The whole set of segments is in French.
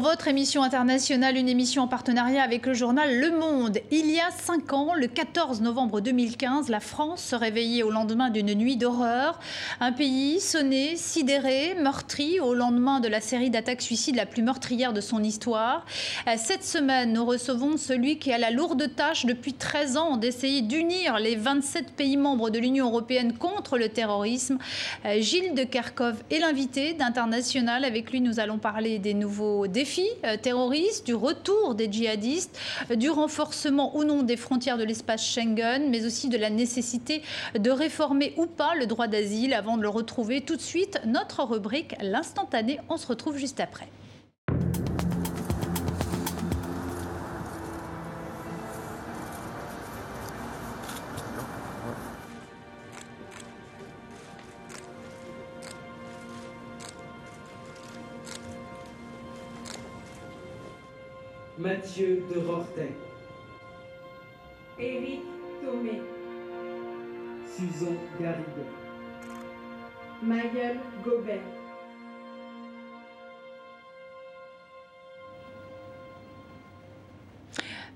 votre émission internationale, une émission en partenariat avec le journal Le Monde. Il y a cinq ans, le 14 novembre 2015, la France se réveillait au lendemain d'une nuit d'horreur. Un pays sonné, sidéré, meurtri au lendemain de la série d'attaques suicides la plus meurtrière de son histoire. Cette semaine, nous recevons celui qui a la lourde tâche depuis 13 ans d'essayer d'unir les 27 pays membres de l'Union européenne contre le terrorisme. Gilles de Kerkov est l'invité d'International. Avec lui, nous allons parler des nouveaux défis euh, terroristes, du retour des djihadistes, euh, du renforcement ou non des frontières de l'espace Schengen, mais aussi de la nécessité de réformer ou pas le droit d'asile avant de le retrouver tout de suite. Notre rubrique L'instantané, on se retrouve juste après. Mathieu de Rortet. Éric Thomé. Susan Garrigue. Mayel Gobet.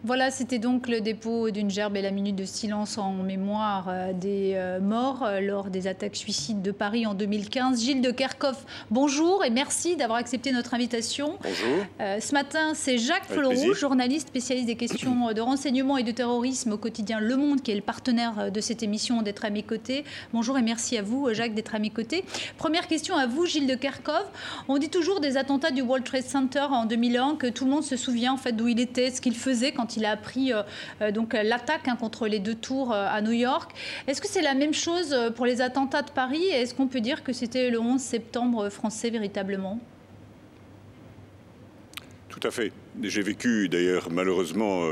Voilà, c'était donc le dépôt d'une gerbe et la minute de silence en mémoire euh, des euh, morts euh, lors des attaques suicides de Paris en 2015. Gilles de Kerkhoff, bonjour et merci d'avoir accepté notre invitation. Bonjour. ce matin, c'est Jacques Fleuroux, journaliste spécialiste des questions de renseignement et de terrorisme au quotidien Le Monde, qui est le partenaire de cette émission, d'être à mes côtés. Bonjour et merci à vous, Jacques, d'être à mes côtés. Première question à vous, Gilles de Kerkhoff. On dit toujours des attentats du World Trade Center en 2001 que tout le monde se souvient en fait d'où il était, ce qu'il faisait quand il a appris euh, euh, donc l'attaque hein, contre les deux tours euh, à New York. Est-ce que c'est la même chose pour les attentats de Paris? Est-ce qu'on peut dire que c'était le 11 septembre français véritablement? Tout à fait. J'ai vécu d'ailleurs malheureusement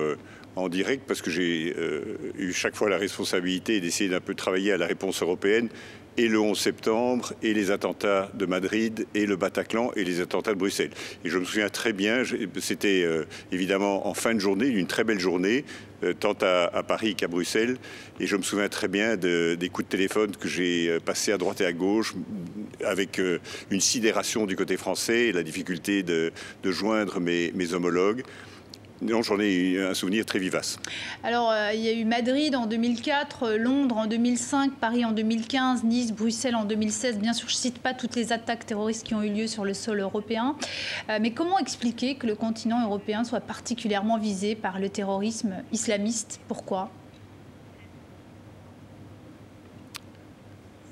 en direct parce que j'ai eu chaque fois la responsabilité d'essayer d'un peu travailler à la réponse européenne et le 11 septembre, et les attentats de Madrid, et le Bataclan, et les attentats de Bruxelles. Et je me souviens très bien, c'était euh, évidemment en fin de journée, une très belle journée, euh, tant à, Paris qu'à Bruxelles. Et je me souviens très bien des coups de téléphone que j'ai euh, passés à droite et à gauche, avec une sidération du côté français et la difficulté de, joindre mes homologues. Non, j'en ai un souvenir très vivace. Alors, euh, il y a eu Madrid en 2004, euh, Londres en 2005, Paris en 2015, Nice, Bruxelles en 2016. Bien sûr, je ne cite pas toutes les attaques terroristes qui ont eu lieu sur le sol européen. Euh, mais comment expliquer que le continent européen soit particulièrement visé par le terrorisme islamiste? Pourquoi?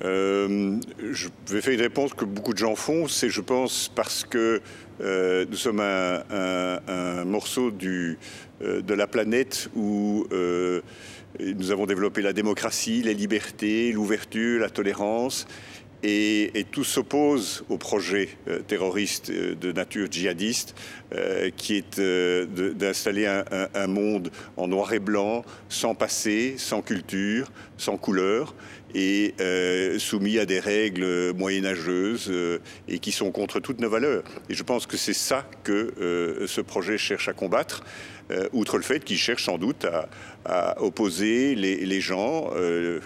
Je vais faire une réponse que beaucoup de gens font, c'est je pense parce que euh, nous sommes un, morceau euh, de la planète où euh, nous avons développé la démocratie, les libertés, l'ouverture, la tolérance. Et, tout s'oppose au projet terroriste de nature djihadiste qui est d'installer un, monde en noir et blanc, sans passé, sans culture, sans couleur et euh, soumis à des règles moyenâgeuses euh, et qui sont contre toutes nos valeurs. Et je pense que c'est ça que euh, ce projet cherche à combattre, outre le fait qu'il cherche sans doute à, opposer les, gens,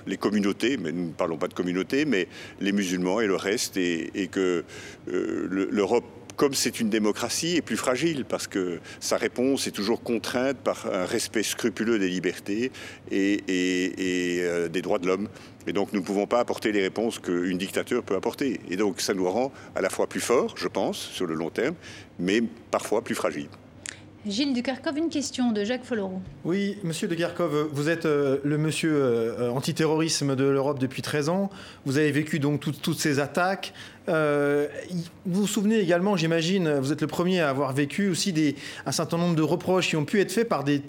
les communautés, mais nous ne parlons pas de communautés, mais les musulmans et le reste, et, que l'Europe comme c'est une démocratie, est plus fragile parce que sa réponse est toujours contrainte par un respect scrupuleux des libertés et, des droits de l'homme. Et donc nous ne pouvons pas apporter les réponses qu'une dictature peut apporter. Et donc ça nous rend à la fois plus forts, je pense, sur le long terme, mais parfois plus fragiles. Gilles de Kerkov, une question de Jacques Folleroux. Oui, monsieur de vous êtes euh, le monsieur euh, antiterrorisme de l'Europe depuis 13 ans. Vous avez vécu donc toutes ces attaques. Euh, vous vous souvenez également, j'imagine, vous êtes le premier à avoir vécu aussi un certain nombre de reproches qui ont pu être faits par des,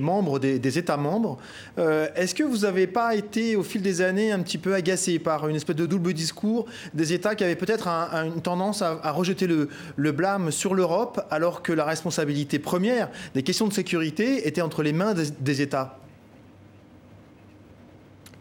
membres, des, États membres. Euh, est-ce que vous n'avez pas été, au fil des années, un petit peu agacé par une espèce de double discours des États qui avaient peut-être une tendance à, rejeter le, blâme sur l'Europe, alors que la responsabilité première des questions de sécurité était entre les mains des États?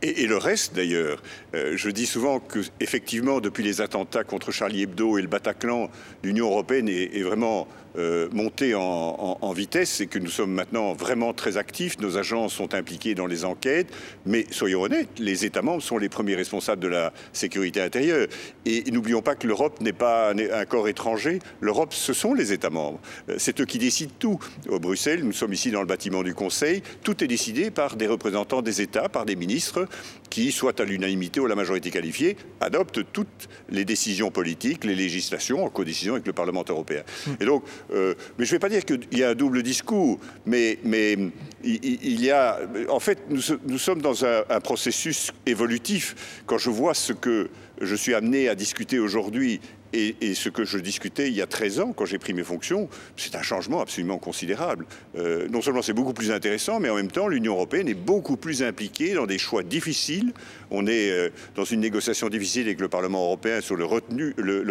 Et, le reste d'ailleurs. Euh, je dis souvent que effectivement, depuis les attentats contre Charlie Hebdo et le Bataclan, l'Union européenne est, vraiment euh, montée en, vitesse et que nous sommes maintenant vraiment très actifs. Nos agents sont impliqués dans les enquêtes, mais soyons honnêtes, les États membres sont les premiers responsables de la sécurité intérieure. Et, n'oublions pas que l'Europe n'est pas un, corps étranger. L'Europe, ce sont les États membres. Euh, c'est eux qui décident tout. Au Bruxelles, nous sommes ici dans le bâtiment du Conseil. Tout est décidé par des représentants des États, par des ministres qui, soit à l'unanimité ou à la majorité qualifiée, adoptent toutes les décisions politiques, les législations en codécision avec le Parlement européen. Et donc, euh, mais je ne vais pas dire qu'il y a un double discours, mais, mais il, y a, en fait, nous, sommes dans un, un processus évolutif. Quand je vois ce que je suis amené à discuter aujourd'hui et, ce que je discutais il y a 13 ans, quand j'ai pris mes fonctions, c'est un changement absolument considérable. Euh, non seulement c'est beaucoup plus intéressant, mais en même temps, l'Union européenne est beaucoup plus impliquée dans des choix difficiles. On est euh, dans une négociation difficile avec le Parlement européen sur le,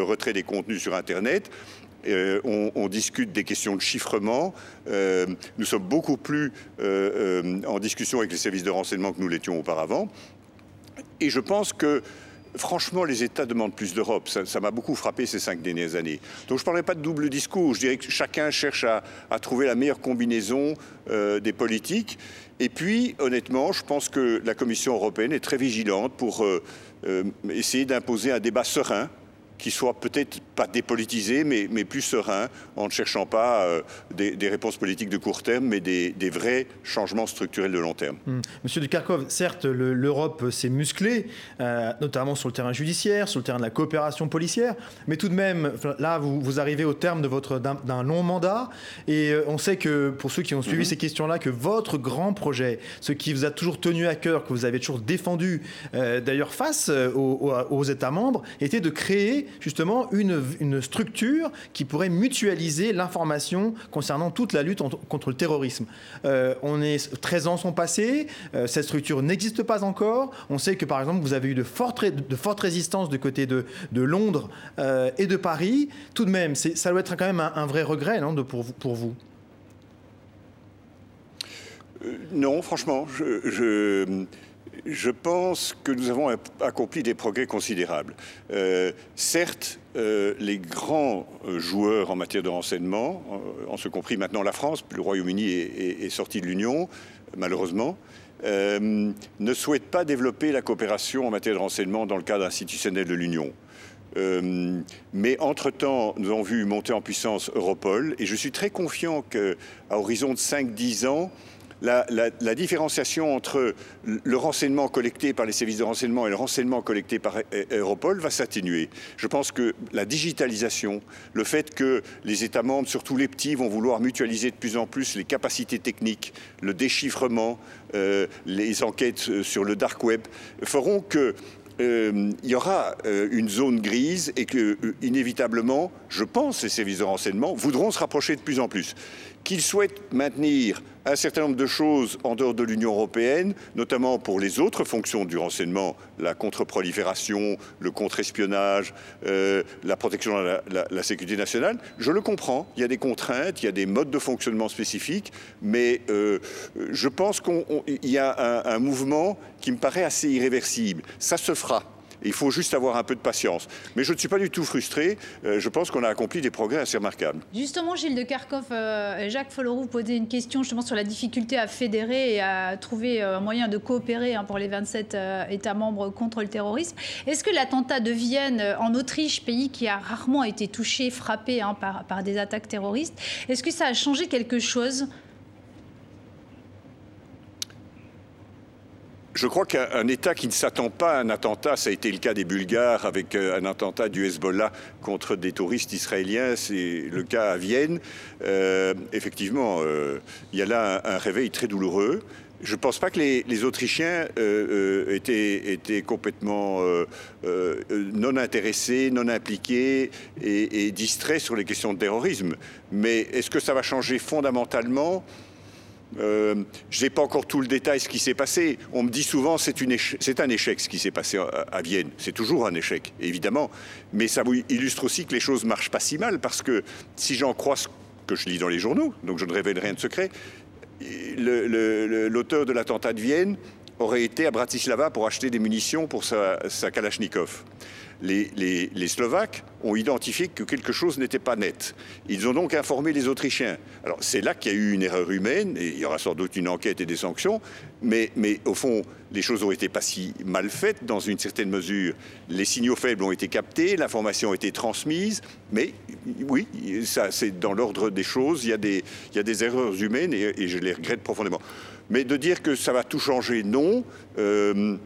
retrait des contenus sur Internet. Euh, on, on, discute des questions de chiffrement. nous sommes beaucoup plus en discussion avec les services de renseignement que nous l'étions auparavant. Et je pense que Franchement, les États demandent plus d'Europe. Ça m'a beaucoup frappé ces cinq dernières années. Donc je ne parlerai pas de double discours. Je dirais que chacun cherche à, trouver la meilleure combinaison euh, des politiques. Et puis, honnêtement, je pense que la Commission européenne est très vigilante pour euh, euh, essayer d'imposer un débat serein qui soit peut-être pas dépolitisé, mais, mais, plus serein, en ne cherchant pas euh, des, réponses politiques de court terme, mais des, vrais changements structurels de long terme. Mmh. Monsieur Dukarkov, certes, l'Europe s'est musclée, euh, notamment sur le terrain judiciaire, sur le terrain de la coopération policière, mais tout de même, là, vous, vous arrivez au terme de votre d'un long mandat, et euh, on sait que, pour ceux qui ont suivi mmh. ces questions-là, que votre grand projet, ce qui vous a toujours tenu à cœur, que vous avez toujours défendu, d'ailleurs face aux, aux États membres, était de créer justement une, une structure qui pourrait mutualiser l'information concernant toute la lutte contre le terrorisme. Euh, on est 13 ans sont passés, euh, cette structure n'existe pas encore. On sait que par exemple vous avez eu de fortes, résistances du côté de, Londres euh, et de Paris. Tout de même, ça doit être quand même un, vrai regret non, de, pour, vous. non, franchement, je pense que nous avons accompli des progrès considérables. Euh, certes, euh, les grands euh, joueurs en matière de renseignement, en ce compris maintenant la France, le Royaume-Uni est, sorti de l'Union, malheureusement, ne souhaitent pas développer la coopération en matière de renseignement dans le cadre institutionnel de l'Union. mais entre-temps, nous avons vu monter en puissance Europol et je suis très confiant qu'à horizon de 5-10 ans, la, différenciation entre le renseignement collecté par les services de renseignement et le renseignement collecté par e-, e-, Europol va s'atténuer. Je pense que la digitalisation, le fait que les États membres, surtout les petits, vont vouloir mutualiser de plus en plus les capacités techniques, le déchiffrement, euh, les enquêtes euh, sur le dark web, feront que euh, il y aura une zone grise et que, inévitablement, je pense, les services de renseignement voudront se rapprocher de plus en plus qu'ils souhaitent maintenir un certain nombre de choses en dehors de l'Union européenne, notamment pour les autres fonctions du renseignement, la contre-prolifération, le contre-espionnage, euh, la protection de la, sécurité nationale. Je le comprends, il y a des contraintes, il y a des modes de fonctionnement spécifiques, mais euh, je pense qu'il y a un mouvement qui me paraît assez irréversible. Ça se fera. Il faut juste avoir un peu de patience. Mais je ne suis pas du tout frustré. Euh, je pense qu'on a accompli des progrès assez remarquables. Justement, Gilles de Kerkhoff, euh, Jacques Folloroux posait une question justement sur la difficulté à fédérer et à trouver euh, un moyen de coopérer hein, pour les 27 États membres contre le terrorisme. Est-ce que l'attentat de Vienne en Autriche, pays qui a rarement été touché, frappé hein, par, par des attaques terroristes, est-ce que ça a changé quelque chose Je crois qu'un État qui ne s'attend pas à un attentat, ça a été le cas des Bulgares avec euh, un attentat du Hezbollah contre des touristes israéliens, c'est le cas à Vienne. Euh, effectivement, euh, il y a là un, réveil très douloureux. Je ne pense pas que les, Autrichiens étaient, complètement non intéressés, non impliqués et distraits sur les questions de terrorisme. Mais est-ce que ça va changer fondamentalement? Euh, je n'ai pas encore tout le détail ce qui s'est passé. On me dit souvent c'est un échec ce qui s'est passé à, Vienne. C'est toujours un échec, évidemment. Mais ça illustre aussi que les choses marchent pas si mal parce que si j'en crois ce que je lis dans les journaux, donc je ne révèle rien de secret, l'auteur de l'attentat de Vienne aurait été à Bratislava pour acheter des munitions pour sa, sa Kalachnikov les, Slovaques ont identifié que quelque chose n'était pas net. Ils ont donc informé les Autrichiens. Alors c'est là qu'il y a eu une erreur humaine, et il y aura sans doute une enquête et des sanctions, mais, au fond, les choses ont été pas si mal faites dans une certaine mesure. Les signaux faibles ont été captés, l'information a été transmise, mais oui, c'est dans l'ordre des choses, il y, a des, il y a des erreurs humaines et, je les regrette profondément. Mais de dire que ça va tout changer, non. Euh,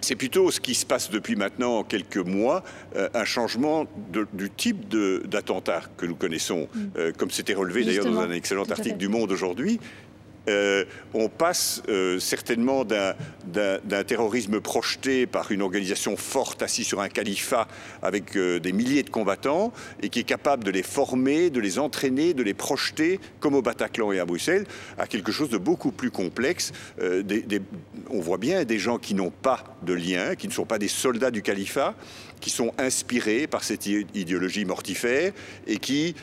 c'est plutôt ce qui se passe depuis maintenant quelques mois, euh, un changement du type d'attentat que nous connaissons, mm. euh, comme c'était relevé d'ailleurs dans un excellent article du Monde aujourd'hui. Euh, on passe euh, certainement d'un terrorisme projeté par une organisation forte assise sur un califat avec euh, des milliers de combattants et qui est capable de les former, de les entraîner, de les projeter, comme au Bataclan et à Bruxelles, à quelque chose de beaucoup plus complexe. on voit bien des gens qui n'ont pas de lien, qui ne sont pas des soldats du califat, qui sont inspirés par cette idéologie mortifère et qui,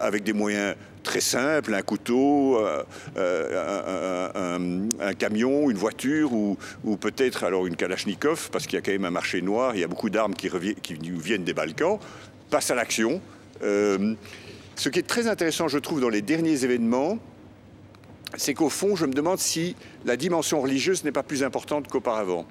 avec des moyens très simple, un couteau, euh, euh, un, camion, une voiture ou, peut-être alors une Kalachnikov, parce qu'il y a quand même un marché noir, il y a beaucoup d'armes qui, viennent des Balkans, passe à l'action. Euh, ce qui est très intéressant, je trouve, dans les derniers événements, c'est qu'au fond, je me demande si la dimension religieuse n'est pas plus importante qu'auparavant.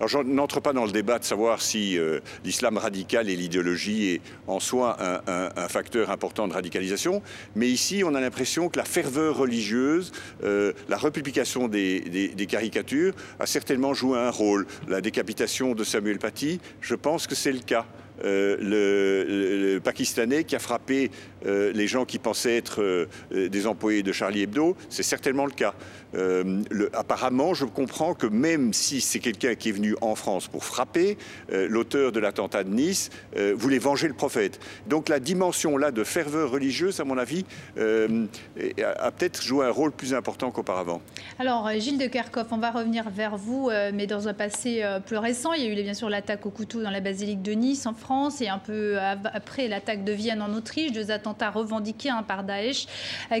Alors, je n'entre pas dans le débat de savoir si euh, l'islam radical et l'idéologie est en soi un, facteur important de radicalisation, mais ici, on a l'impression que la ferveur religieuse, euh, la republication des, caricatures a certainement joué un rôle. La décapitation de Samuel Paty, je pense que c'est le cas. Euh, le, Pakistanais qui a frappé les gens qui pensaient être des employés de Charlie Hebdo, c'est certainement le cas. Euh, apparemment, je comprends que même si c'est quelqu'un qui est venu en France pour frapper, euh, l'auteur de l'attentat de Nice euh, voulait venger le prophète. Donc la dimension là de ferveur religieuse, à mon avis, a, peut-être joué un rôle plus important qu'auparavant. Alors, Gilles de Kerkhoff, on va revenir vers vous, mais dans un passé plus récent, il y a eu bien sûr l'attaque au couteau dans la basilique de Nice en France et un peu après l'attaque de Vienne en Autriche, deux attentats revendiqués par Daesh.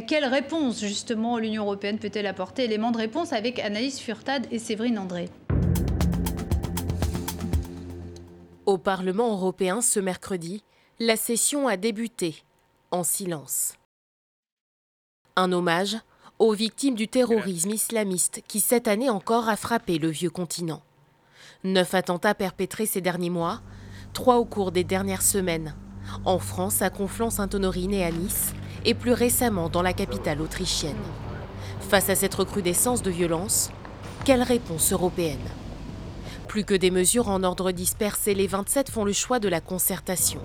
Quelle réponse justement l'Union européenne peut-elle apporter? Éléments de réponse avec Anaïs Furtad et Séverine André. Au Parlement européen ce mercredi, la session a débuté en silence. Un hommage aux victimes du terrorisme islamiste qui cette année encore a frappé le vieux continent. Neuf attentats perpétrés ces derniers mois, trois au cours des dernières semaines, en France à Conflans-Sainte-Honorine et à Nice, et plus récemment dans la capitale autrichienne. Face à cette recrudescence de violence, quelle réponse européenne? Plus que des mesures en ordre dispersé, les 27 font le choix de la concertation.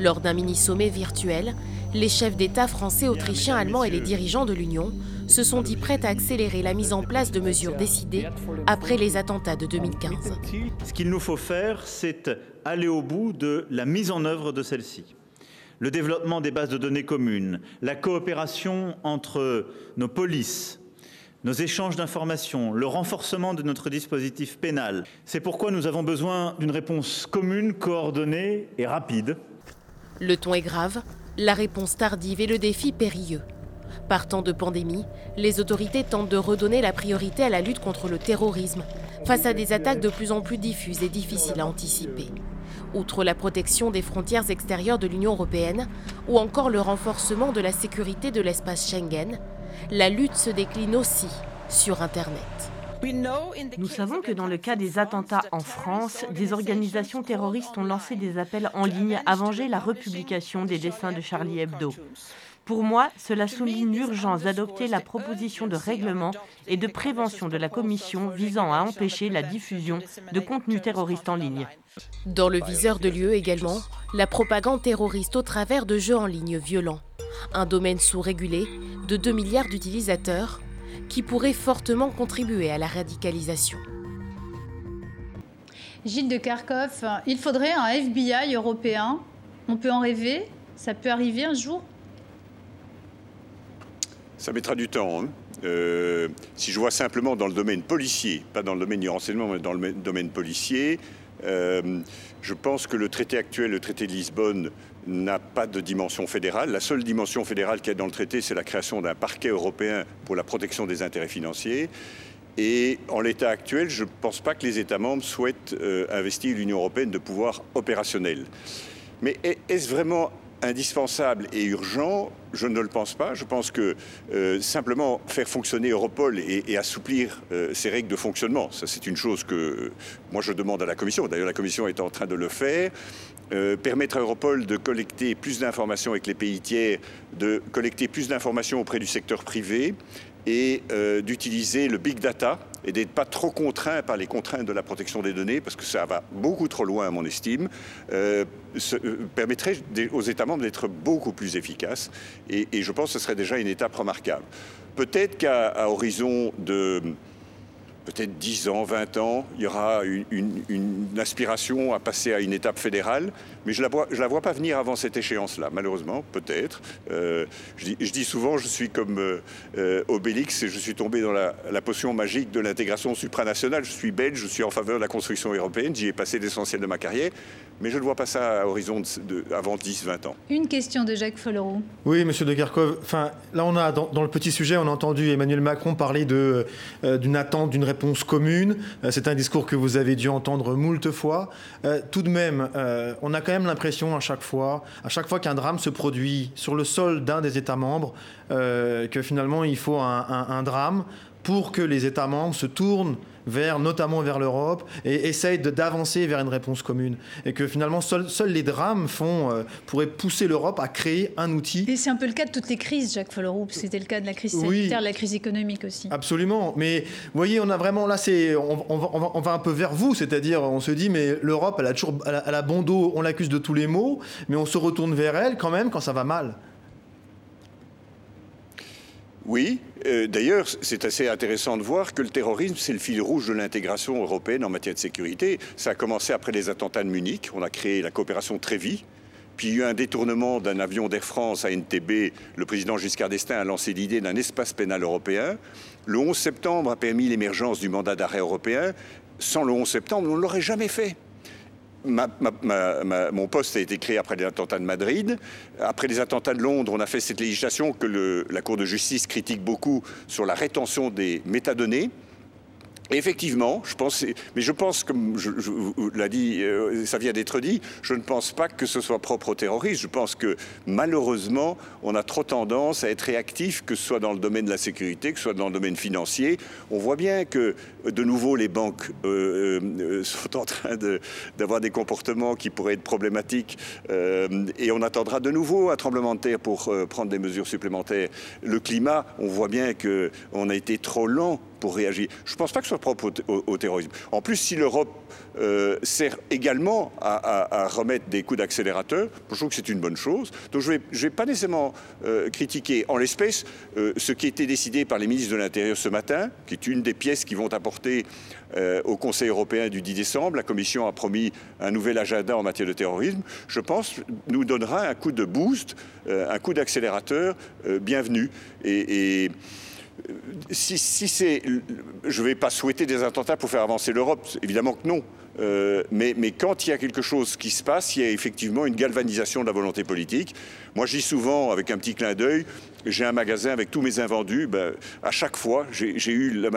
Lors d'un mini-sommet virtuel, les chefs d'État français, autrichiens, allemands et les dirigeants de l'Union se sont dit prêts à accélérer la mise en place de mesures décidées après les attentats de 2015. Ce qu'il nous faut faire, c'est aller au bout de la mise en œuvre de celle-ci le développement des bases de données communes, la coopération entre nos polices, nos échanges d'informations, le renforcement de notre dispositif pénal. C'est pourquoi nous avons besoin d'une réponse commune, coordonnée et rapide. Le ton est grave, la réponse tardive et le défi périlleux. Partant de pandémie, les autorités tentent de redonner la priorité à la lutte contre le terrorisme, face à des attaques de plus en plus diffuses et difficiles à anticiper. Outre la protection des frontières extérieures de l'Union européenne ou encore le renforcement de la sécurité de l'espace Schengen, la lutte se décline aussi sur Internet. Nous savons que dans le cas des attentats en France, des organisations terroristes ont lancé des appels en ligne à venger la republication des dessins de Charlie Hebdo. Pour moi, cela souligne l'urgence d'adopter la proposition de règlement et de prévention de la Commission visant à empêcher la diffusion de contenus terroristes en ligne. Dans le viseur de l'UE également, la propagande terroriste au travers de jeux en ligne violents. Un domaine sous-régulé de 2 milliards d'utilisateurs qui pourrait fortement contribuer à la radicalisation. Gilles de Kharkov, il faudrait un FBI européen. On peut en rêver? Ça peut arriver un jour? Ça mettra du temps. Hein. Euh, si je vois simplement dans le domaine policier, pas dans le domaine du renseignement, mais dans le domaine policier, euh, je pense que le traité actuel, le traité de Lisbonne, n'a pas de dimension fédérale. La seule dimension fédérale qu'il y a dans le traité, c'est la création d'un parquet européen pour la protection des intérêts financiers. Et en l'état actuel, je ne pense pas que les États membres souhaitent euh, investir l'Union européenne de pouvoir opérationnel. Mais est-ce vraiment indispensable et urgent Je ne le pense pas. Je pense que euh, simplement faire fonctionner Europol et, assouplir euh, ses règles de fonctionnement, ça c'est une chose que moi je demande à la Commission. D'ailleurs, la Commission est en train de le faire. permettre à Europol de collecter plus d'informations avec les pays tiers, de collecter plus d'informations auprès du secteur privé, et euh, d'utiliser le big data et d'être pas trop contraint par les contraintes de la protection des données, parce que ça va beaucoup trop loin à mon estime, euh, euh, permettrait aux États membres d'être beaucoup plus efficaces. Et, et, je pense que ce serait déjà une étape remarquable. Peut-être qu'à horizon de peut-être 10 ans, 20 ans, il y aura une, aspiration à passer à une étape fédérale, mais je ne la, vois, pas venir avant cette échéance-là, malheureusement, peut-être. Euh, je, dis souvent, je suis comme euh, euh, Obélix et je suis tombé dans la, potion magique de l'intégration supranationale. Je suis belge, je suis en faveur de la construction européenne, j'y ai passé l'essentiel de ma carrière, mais je ne vois pas ça à horizon de, avant 10-20 ans. Une question de Jacques Folleroux. Oui, monsieur de Garkov. Enfin, là, on a, dans, dans, le petit sujet, on a entendu Emmanuel Macron parler d'une attente, d'une réponse commune. Euh, c'est un discours que vous avez dû entendre moult fois. Euh, tout de même, euh, on a quand même l'impression à chaque fois, à chaque fois qu'un drame se produit sur le sol d'un des États membres, que finalement il faut un drame pour que les États membres se tournent vers, notamment vers l'Europe, et essayent d'avancer vers une réponse commune. Et que finalement, seuls les drames font, euh, pourraient pousser l'Europe à créer un outil. Et c'est un peu le cas de toutes les crises, Jacques Folleroux. C'était le cas de la crise sanitaire, de la crise économique aussi. Absolument. Mais vous voyez, on a vraiment là, c'est, on, on, va, un peu vers vous, c'est-à-dire, on se dit, mais l'Europe, elle a toujours, elle a bon dos, on l'accuse de tous les maux, mais on se retourne vers elle quand même quand ça va mal. Oui, euh, d'ailleurs, c'est assez intéressant de voir que le terrorisme, c'est le fil rouge de l'intégration européenne en matière de sécurité. Ça a commencé après les attentats de Munich. On a créé la coopération Trévis. Puis il y a eu un détournement d'un avion d'Air France à NTB. Le président Giscard d'Estaing a lancé l'idée d'un espace pénal européen. Le 11 septembre a permis l'émergence du mandat d'arrêt européen. Sans le 11 septembre, on ne l'aurait jamais fait mon poste a été créé après les attentats de Madrid. Après les attentats de Londres, on a fait cette législation que la Cour de justice critique beaucoup sur la rétention des métadonnées. Effectivement, je pense, mais je pense, comme je, l'a dit, euh, ça vient d'être dit, je ne pense pas que ce soit propre aux terroristes. Je pense que malheureusement, on a trop tendance à être réactif, que ce soit dans le domaine de la sécurité, que ce soit dans le domaine financier. On voit bien que, de nouveau, les banques euh, euh, sont en train d'avoir des comportements qui pourraient être problématiques, et on attendra de nouveau un tremblement de terre pour prendre des mesures supplémentaires. Le climat, on voit bien que on a été trop lent réagir. Je ne pense pas que ce soit propre au, terrorisme. En plus, si l'Europe euh, sert également à, remettre des coups d'accélérateur, je trouve que c'est une bonne chose. Donc je ne vais, pas nécessairement euh, critiquer en l'espèce euh, ce qui été décidé par les ministres de l'Intérieur ce matin, qui est une des pièces qui vont apporter au Conseil européen du 10 décembre. La Commission a promis un nouvel agenda en matière de terrorisme. Je pense nous donnera un coup de boost, un coup d'accélérateur bienvenu. et si, c'est, je ne vais pas souhaiter des attentats pour faire avancer l'Europe, évidemment que non. Euh, mais, mais, quand il y a quelque chose qui se passe, il y a effectivement une galvanisation de la volonté politique. Moi, je dis souvent, avec un petit clin d'œil, j'ai un magasin avec tous mes invendus. Ben, à chaque fois, j'ai eu la,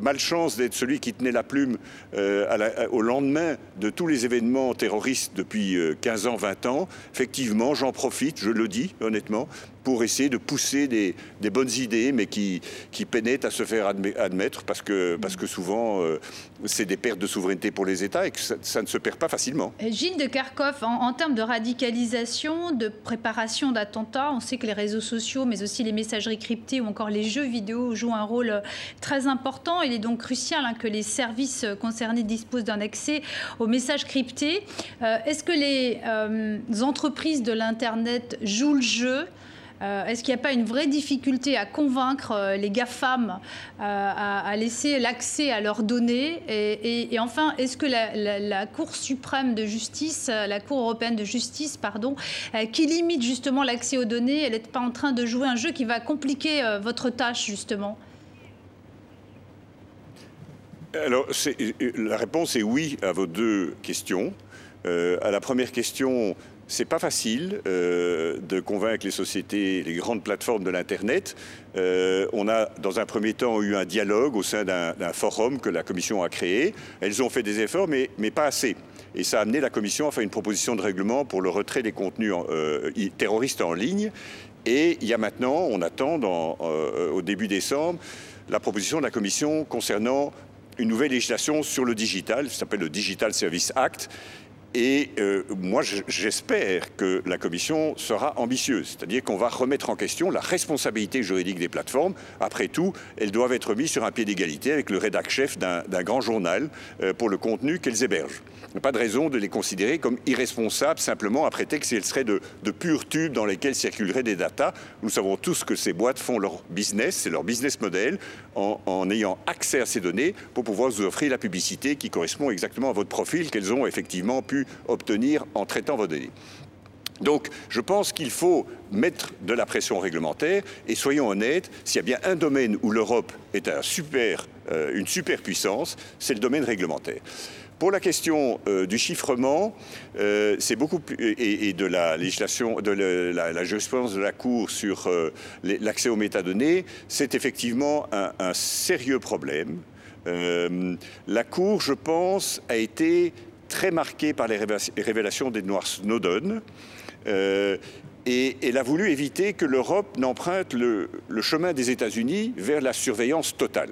malchance d'être celui qui tenait la plume euh, au lendemain de tous les événements terroristes depuis 15 euh, ans, 20 ans. Effectivement, j'en profite, je le dis honnêtement, pour essayer de pousser des, bonnes idées, mais qui, qui peinent à se faire admettre, parce que, parce que souvent, euh, c'est des pertes de souveraineté pour les États et que ça, ne se perd pas facilement. Gilles de Kharkov, en termes de radicalisation, de préparation d'attentats, on sait que les réseaux sociaux, mais aussi les messageries cryptées ou encore les jeux vidéo jouent un rôle euh, très important. Il est donc crucial hein, que les services concernés disposent d'un accès aux messages cryptés. Euh, est-ce que les entreprises de l'Internet jouent le jeu? Euh, est-ce qu'il n'y a pas une vraie difficulté à convaincre euh, les GAFAM euh, à, laisser l'accès à leurs données et, enfin, est-ce que la, Cour suprême de justice, la Cour européenne de justice, pardon, qui limite justement l'accès aux données, elle n'est pas en train de jouer un jeu qui va compliquer votre tâche justement? Alors, la réponse est oui à vos deux questions. à la première question, c'est pas facile euh, de convaincre les sociétés, les grandes plateformes de l'Internet. Euh, on a, dans un premier temps, eu un dialogue au sein d'un forum que la Commission a créé. Elles ont fait des efforts, mais, mais, pas assez. Et ça a amené la Commission à faire une proposition de règlement pour le retrait des contenus euh, terroristes en ligne. Et il y a maintenant, on attend au début décembre, la proposition de la Commission concernant une nouvelle législation sur le digital, ça s'appelle le Digital Service Act, et euh, moi, j'espère que la Commission sera ambitieuse, c'est-à-dire qu'on va remettre en question la responsabilité juridique des plateformes. Après tout, elles doivent être mises sur un pied d'égalité avec le rédac-chef d'un grand journal euh, pour le contenu qu'elles hébergent. Il n'y a pas de raison de les considérer comme irresponsables simplement à prétexte qu'elles seraient de, de purs tubes dans lesquels circuleraient des datas. Nous savons tous que ces boîtes font leur business, c'est leur business model, en, ayant accès à ces données pour pouvoir vous offrir la publicité qui correspond exactement à votre profil qu'elles ont effectivement pu obtenir en traitant vos données. Donc, je pense qu'il faut mettre de la pression réglementaire et soyons honnêtes, s'il y a bien un domaine où l'Europe est super, euh, une superpuissance, c'est le domaine réglementaire. Pour la question euh, du chiffrement, euh, c'est beaucoup et, de la législation, de la, jurisprudence de la Cour sur l'accès aux métadonnées, c'est effectivement un, sérieux problème. la Cour, je pense, a été très marquée par les révélations d'Edward Snowden. Euh, et elle a voulu éviter que l'Europe n'emprunte le, chemin des États-Unis vers la surveillance totale.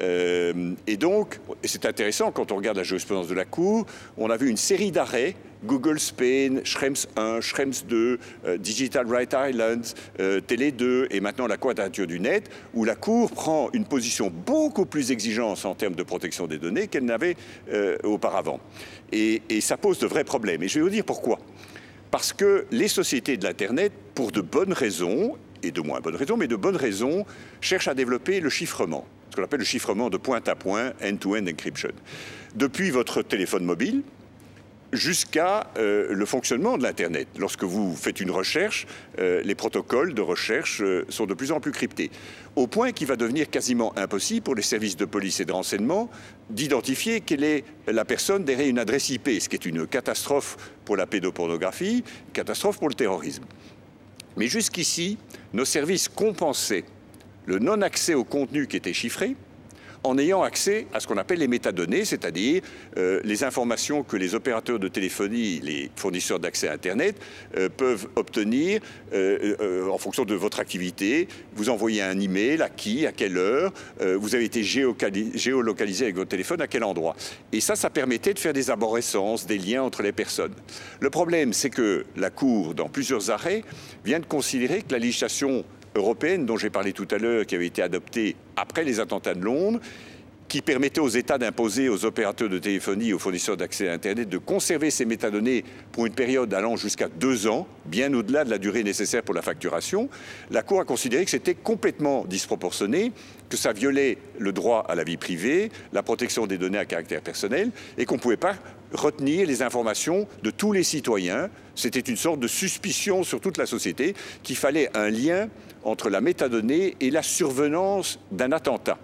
Euh, et donc, c'est intéressant quand on regarde la jurisprudence de la Cour, on a vu une série d'arrêts Google Spain, Schrems 1, Schrems 2, euh, Digital Right Island, euh, Télé 2 et maintenant la Quadrature du Net, où la Cour prend une position beaucoup plus exigeante en termes de protection des données qu'elle n'avait auparavant. Et, et ça pose de vrais problèmes. Et je vais vous dire pourquoi. Parce que les sociétés de l'Internet, pour de bonnes raisons, et de moins bonnes raisons, mais de bonnes raisons, cherchent à développer le chiffrement, ce qu'on appelle le chiffrement de point à point, end-to-end encryption. Depuis votre téléphone mobile, jusqu'à euh, le fonctionnement de l'Internet. Lorsque vous faites une recherche, euh, les protocoles de recherche euh, sont de plus en plus cryptés, au point qu'il va devenir quasiment impossible pour les services de police et de renseignement d'identifier quelle est la personne derrière une adresse IP, ce qui est une catastrophe pour la pédopornographie, catastrophe pour le terrorisme. Mais jusqu'ici, nos services compensaient le non-accès au contenu qui était chiffré, en ayant accès à ce qu'on appelle les métadonnées, c'est-à-dire euh, les informations que les opérateurs de téléphonie, les fournisseurs d'accès à Internet euh, peuvent obtenir euh, en fonction de votre activité. Vous envoyez un email, à qui, à quelle heure, vous avez été géolocalisé avec votre téléphone, à quel endroit. Et ça, ça permettait de faire des arborescences, des liens entre les personnes. Le problème, c'est que la Cour, dans plusieurs arrêts, vient de considérer que la législation européenne dont j'ai parlé tout à l'heure, qui avait été adoptée après les attentats de Londres, qui permettait aux États d'imposer aux opérateurs de téléphonie aux fournisseurs d'accès à Internet de conserver ces métadonnées pour une période allant jusqu'à deux ans, bien au-delà de la durée nécessaire pour la facturation, la Cour a considéré que c'était complètement disproportionné, que ça violait le droit à la vie privée, la protection des données à caractère personnel, et qu'on ne pouvait pas retenir les informations de tous les citoyens. C'était une sorte de suspicion sur toute la société qu'il fallait un lien entre la métadonnée et la survenance d'un attentat.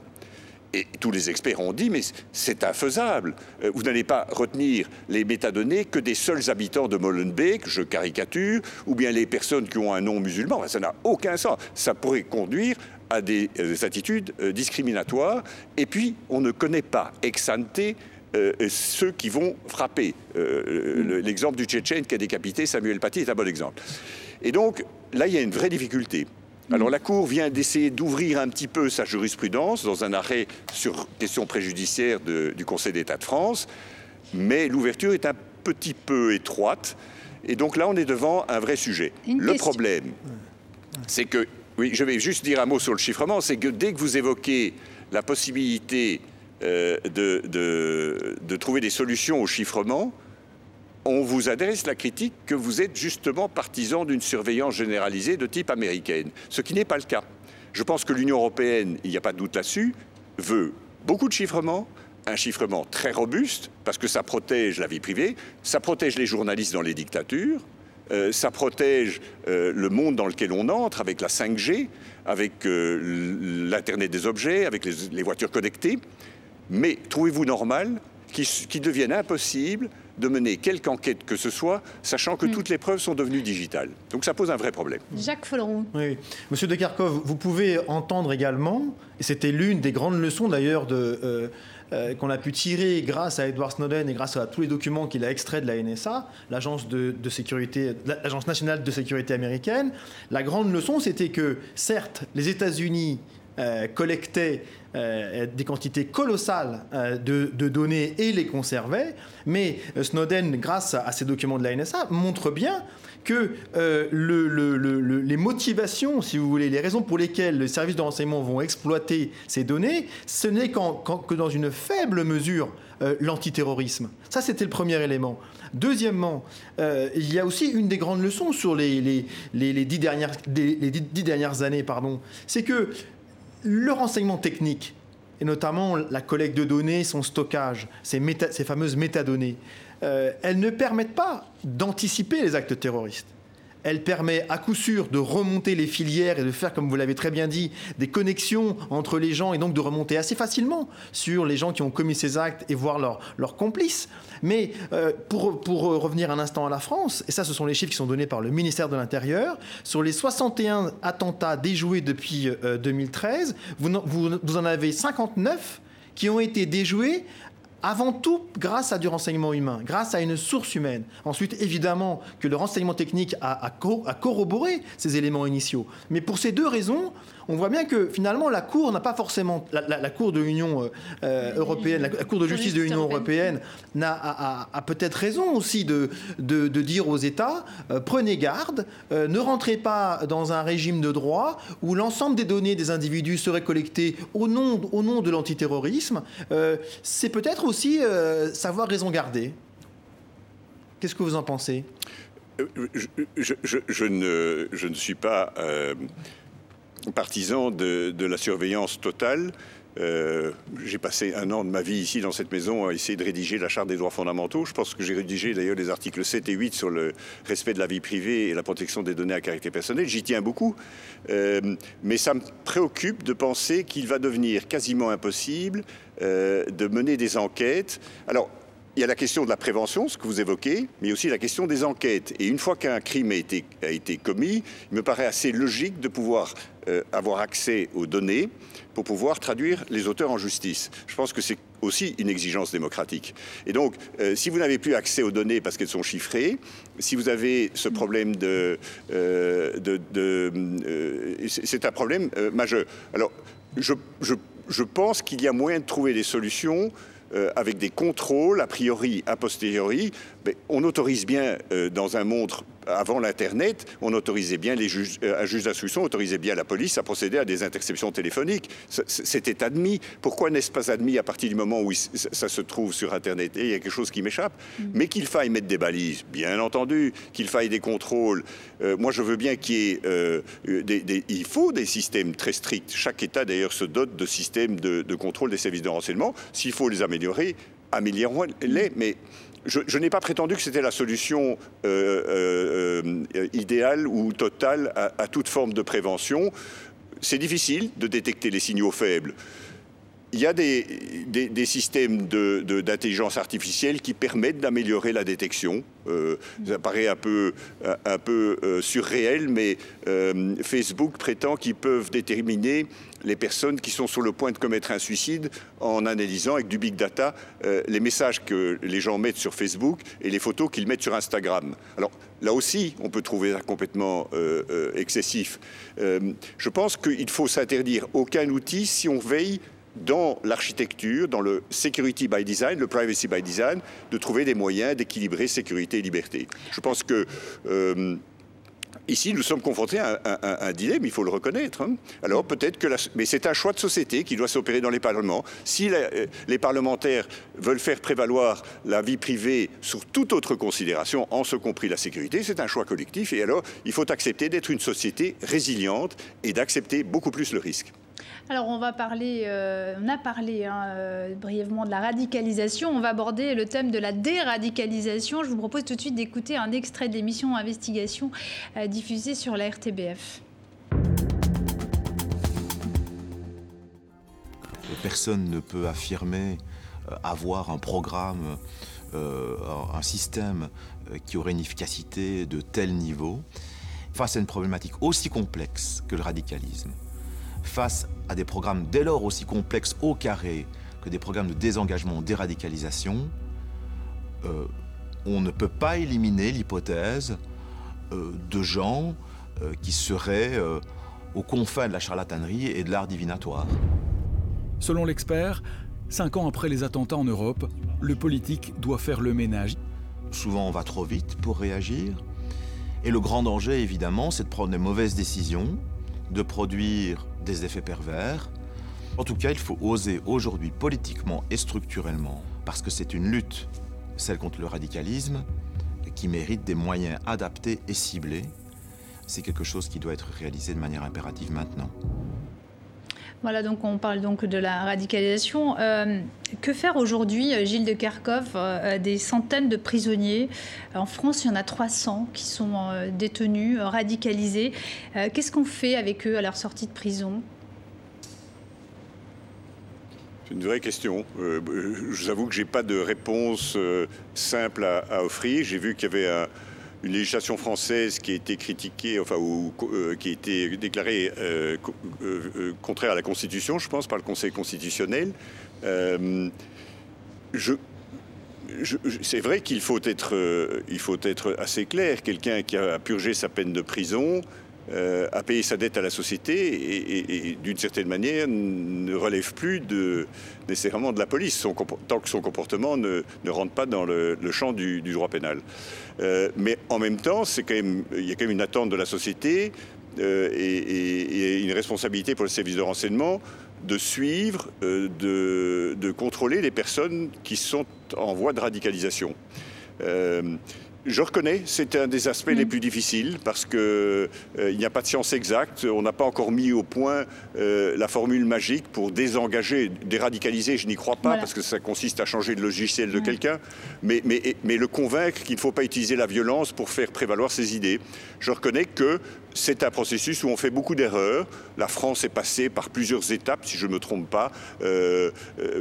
Et tous les experts ont dit, mais c'est infaisable. Euh, vous n'allez pas retenir les métadonnées que des seuls habitants de Molenbeek, je caricature, ou bien les personnes qui ont un nom musulman. Ça n'a aucun sens. Ça pourrait conduire à des, euh, attitudes euh, discriminatoires. Et puis, on ne connaît pas ex ante ceux qui vont frapper. L'exemple du Tchétchène qui a décapité Samuel Paty est un bon exemple. Et donc, là, il y a une vraie difficulté. Alors la Cour vient d'essayer d'ouvrir un petit peu sa jurisprudence dans un arrêt sur question préjudiciaire du Conseil d'État de France, mais l'ouverture est un petit peu étroite. Et donc là, on est devant un vrai sujet. le problème, c'est que, oui, je vais juste dire un mot sur le chiffrement, c'est que dès que vous évoquez la possibilité euh, de trouver des solutions au chiffrement, on vous adresse la critique que vous êtes justement partisan d'une surveillance généralisée de type américaine, ce qui n'est pas le cas. Je pense que l'Union européenne, il n'y a pas de doute là-dessus, veut beaucoup de chiffrement, un chiffrement très robuste, parce que ça protège la vie privée, ça protège les journalistes dans les dictatures, euh, ça protège euh, le monde dans lequel on entre avec la 5G, avec euh, l'Internet des objets, avec les, voitures connectées. Mais trouvez-vous normal qu'il devienne impossible de mener quelque enquête que ce soit, sachant que Mm. toutes les preuves sont devenues digitales. Donc ça pose un vrai problème. Jacques Folleroux. Oui. Monsieur de Kharkov, vous pouvez entendre également, et c'était l'une des grandes leçons d'ailleurs de, euh, euh, qu'on a pu tirer grâce à Edward Snowden et grâce à tous les documents qu'il a extraits de la NSA, l'agence de, de sécurité, l'agence nationale de sécurité américaine. La grande leçon, c'était que certes, les États-Unis euh, collectaient euh, des quantités colossales euh, de, données et les conservaient, mais euh, Snowden, grâce à, à ces documents de la NSA, montre bien que euh, le- le- le- le- les motivations, si vous voulez, les raisons pour lesquelles les services de renseignement vont exploiter ces données, ce n'est que dans une faible mesure l'antiterrorisme. Ça, c'était le premier élément. Deuxièmement, il y a aussi une des grandes leçons sur les, dix, dernières, les dix- dernières années, c'est que le renseignement technique, et notamment la collecte de données, son stockage, ces, fameuses métadonnées, euh, elles ne permettent pas d'anticiper les actes terroristes. Elle permet à coup sûr de remonter les filières et de faire, comme vous l'avez très bien dit, des connexions entre les gens et donc de remonter assez facilement sur les gens qui ont commis ces actes et voir leurs complices. Mais euh, pour, pour revenir un instant à la France, et ça ce sont les chiffres qui sont donnés par le ministère de l'Intérieur, sur les 61 attentats déjoués depuis euh, 2013, vous, n'en- vous, vous en avez 59 qui ont été déjoués avant tout grâce à du renseignement humain, grâce à une source humaine. Ensuite, évidemment, que le renseignement technique a, a co- a corroboré ces éléments initiaux. Mais pour ces deux raisons, on voit bien que finalement, la Cour n'a pas forcément. La, la- la Cour de l'Union euh, euh, européenne, la, la Cour de justice de l'Union européenne, n'a, a, a- a peut-être raison aussi de, de, de dire aux États euh, prenez garde, euh, ne rentrez pas dans un régime de droit où l'ensemble des données des individus seraient collectées au nom, au nom de l'antiterrorisme. Euh, c'est peut-être aussi euh, savoir raison garder. Qu'est-ce que vous en pensez? Je, je- je- je ne, je ne suis pas euh, partisan de, la surveillance totale. Euh, j'ai passé un an de ma vie ici dans cette maison à essayer de rédiger la Charte des droits fondamentaux. Je pense que j'ai rédigé d'ailleurs les articles 7 et 8 sur le respect de la vie privée et la protection des données à caractère personnel. J'y tiens beaucoup. Euh, mais ça me préoccupe de penser qu'il va devenir quasiment impossible euh, de mener des enquêtes. Alors, il y a la question de la prévention, ce que vous évoquez, mais aussi la question des enquêtes. Et une fois qu'un crime a été, a été commis, il me paraît assez logique de pouvoir euh, avoir accès aux données pour pouvoir traduire les auteurs en justice. Je pense que c'est aussi une exigence démocratique. Et donc, euh, si vous n'avez plus accès aux données parce qu'elles sont chiffrées, si vous avez ce problème de... euh, de, c'est un problème majeur. Alors, je, je, je pense qu'il y a moyen de trouver des solutions euh, avec des contrôles, a priori, a posteriori. On autorise bien, euh, dans un monde avant l'Internet, on autorisait bien les juges, euh, un juge d'instruction autorisait bien la police à procéder à des interceptions téléphoniques. C'était admis. Pourquoi n'est-ce pas admis à partir du moment où ça se trouve sur Internet Et il y a quelque chose qui m'échappe? Mais qu'il faille mettre des balises, bien entendu, qu'il faille des contrôles. Euh, moi, je veux bien qu'il y ait euh, des, des- Il faut des systèmes très stricts. Chaque État, d'ailleurs, se dote de systèmes de, de contrôle des services de renseignement. S'il faut les améliorer, améliorons-les. Mais je, n'ai pas prétendu que c'était la solution euh, euh, euh, idéale ou totale à, toute forme de prévention. C'est difficile de détecter les signaux faibles. Il y a des, systèmes d'intelligence artificielle qui permettent d'améliorer la détection. Ça paraît un peu, surréel, mais Facebook prétend qu'ils peuvent déterminer les personnes qui sont sur le point de commettre un suicide en analysant avec du big data euh, les messages que les gens mettent sur Facebook et les photos qu'ils mettent sur Instagram. Alors là aussi, on peut trouver ça complètement euh, euh, excessif. Je pense qu'il faut s'interdire aucun outil si on veille dans l'architecture, dans le security by design, le privacy by design, de trouver des moyens d'équilibrer sécurité et liberté. Je pense que ici, nous sommes confrontés à un, dilemme, il faut le reconnaître. hein. Alors peut-être que, mais c'est un choix de société qui doit s'opérer dans les parlements. Si euh, les parlementaires veulent faire prévaloir la vie privée sur toute autre considération, en ce compris la sécurité, c'est un choix collectif. Et alors, il faut accepter d'être une société résiliente et d'accepter beaucoup plus le risque. Alors on va parler, euh, on a parlé hein, euh, brièvement de la radicalisation, on va aborder le thème de la déradicalisation. Je vous propose tout de suite d'écouter un extrait de l'émission Investigation euh, diffusée sur la RTBF. Personne ne peut affirmer avoir un programme un système qui aurait une efficacité de tel niveau face à une problématique aussi complexe que le radicalisme, face à des programmes dès lors aussi complexes au carré que des programmes de désengagement, déradicalisation, euh, on ne peut pas éliminer l'hypothèse euh, de gens euh, qui seraient aux confins de la charlatanerie et de l'art divinatoire. Selon l'expert, cinq ans après les attentats en Europe, le politique doit faire le ménage. Souvent on va trop vite pour réagir. Et le grand danger, évidemment, c'est de prendre des mauvaises décisions, de produire des effets pervers. En tout cas, il faut oser aujourd'hui, politiquement et structurellement, parce que c'est une lutte, celle contre le radicalisme, qui mérite des moyens adaptés et ciblés. C'est quelque chose qui doit être réalisé de manière impérative maintenant. Voilà, donc on parle donc de la radicalisation. Euh, que faire aujourd'hui, euh, Gilles de Kerkhoff, euh, des centaines de prisonniers? En France, il y en a 300 qui sont détenus, radicalisés. Qu'est-ce qu'on fait avec eux à leur sortie de prison? C'est une vraie question. je vous avoue que je n'ai pas de réponse simple à, à offrir. J'ai vu qu'il y avait un, une législation française qui a été critiquée, enfin, ou euh, qui a été déclarée euh, euh, contraire à la Constitution, je pense, par le Conseil constitutionnel. c'est vrai qu'il faut faut être assez clair. Quelqu'un qui a purgé sa peine de prison, euh, a payé sa dette à la société et, d'une certaine manière ne relève plus nécessairement de la police, tant que son comportement ne, rentre pas dans le, champ du, droit pénal. Euh, mais en même temps, quand même, il y a quand même une attente de la société euh, et, une responsabilité pour le service de renseignement de suivre, de, de, contrôler les personnes qui sont en voie de radicalisation. Je reconnais, c'est un des aspects les mm. plus difficiles parce qu'il euh, n'y a pas de science exacte. On n'a pas encore mis au point euh, la formule magique pour désengager, déradicaliser. Je n'y crois pas parce que ça consiste à changer le logiciel de quelqu'un, mais, mais, mais, le convaincre qu'il ne faut pas utiliser la violence pour faire prévaloir ses idées. Je reconnais que c'est un processus où on fait beaucoup d'erreurs. La France est passée par plusieurs étapes, si je ne me trompe pas, euh,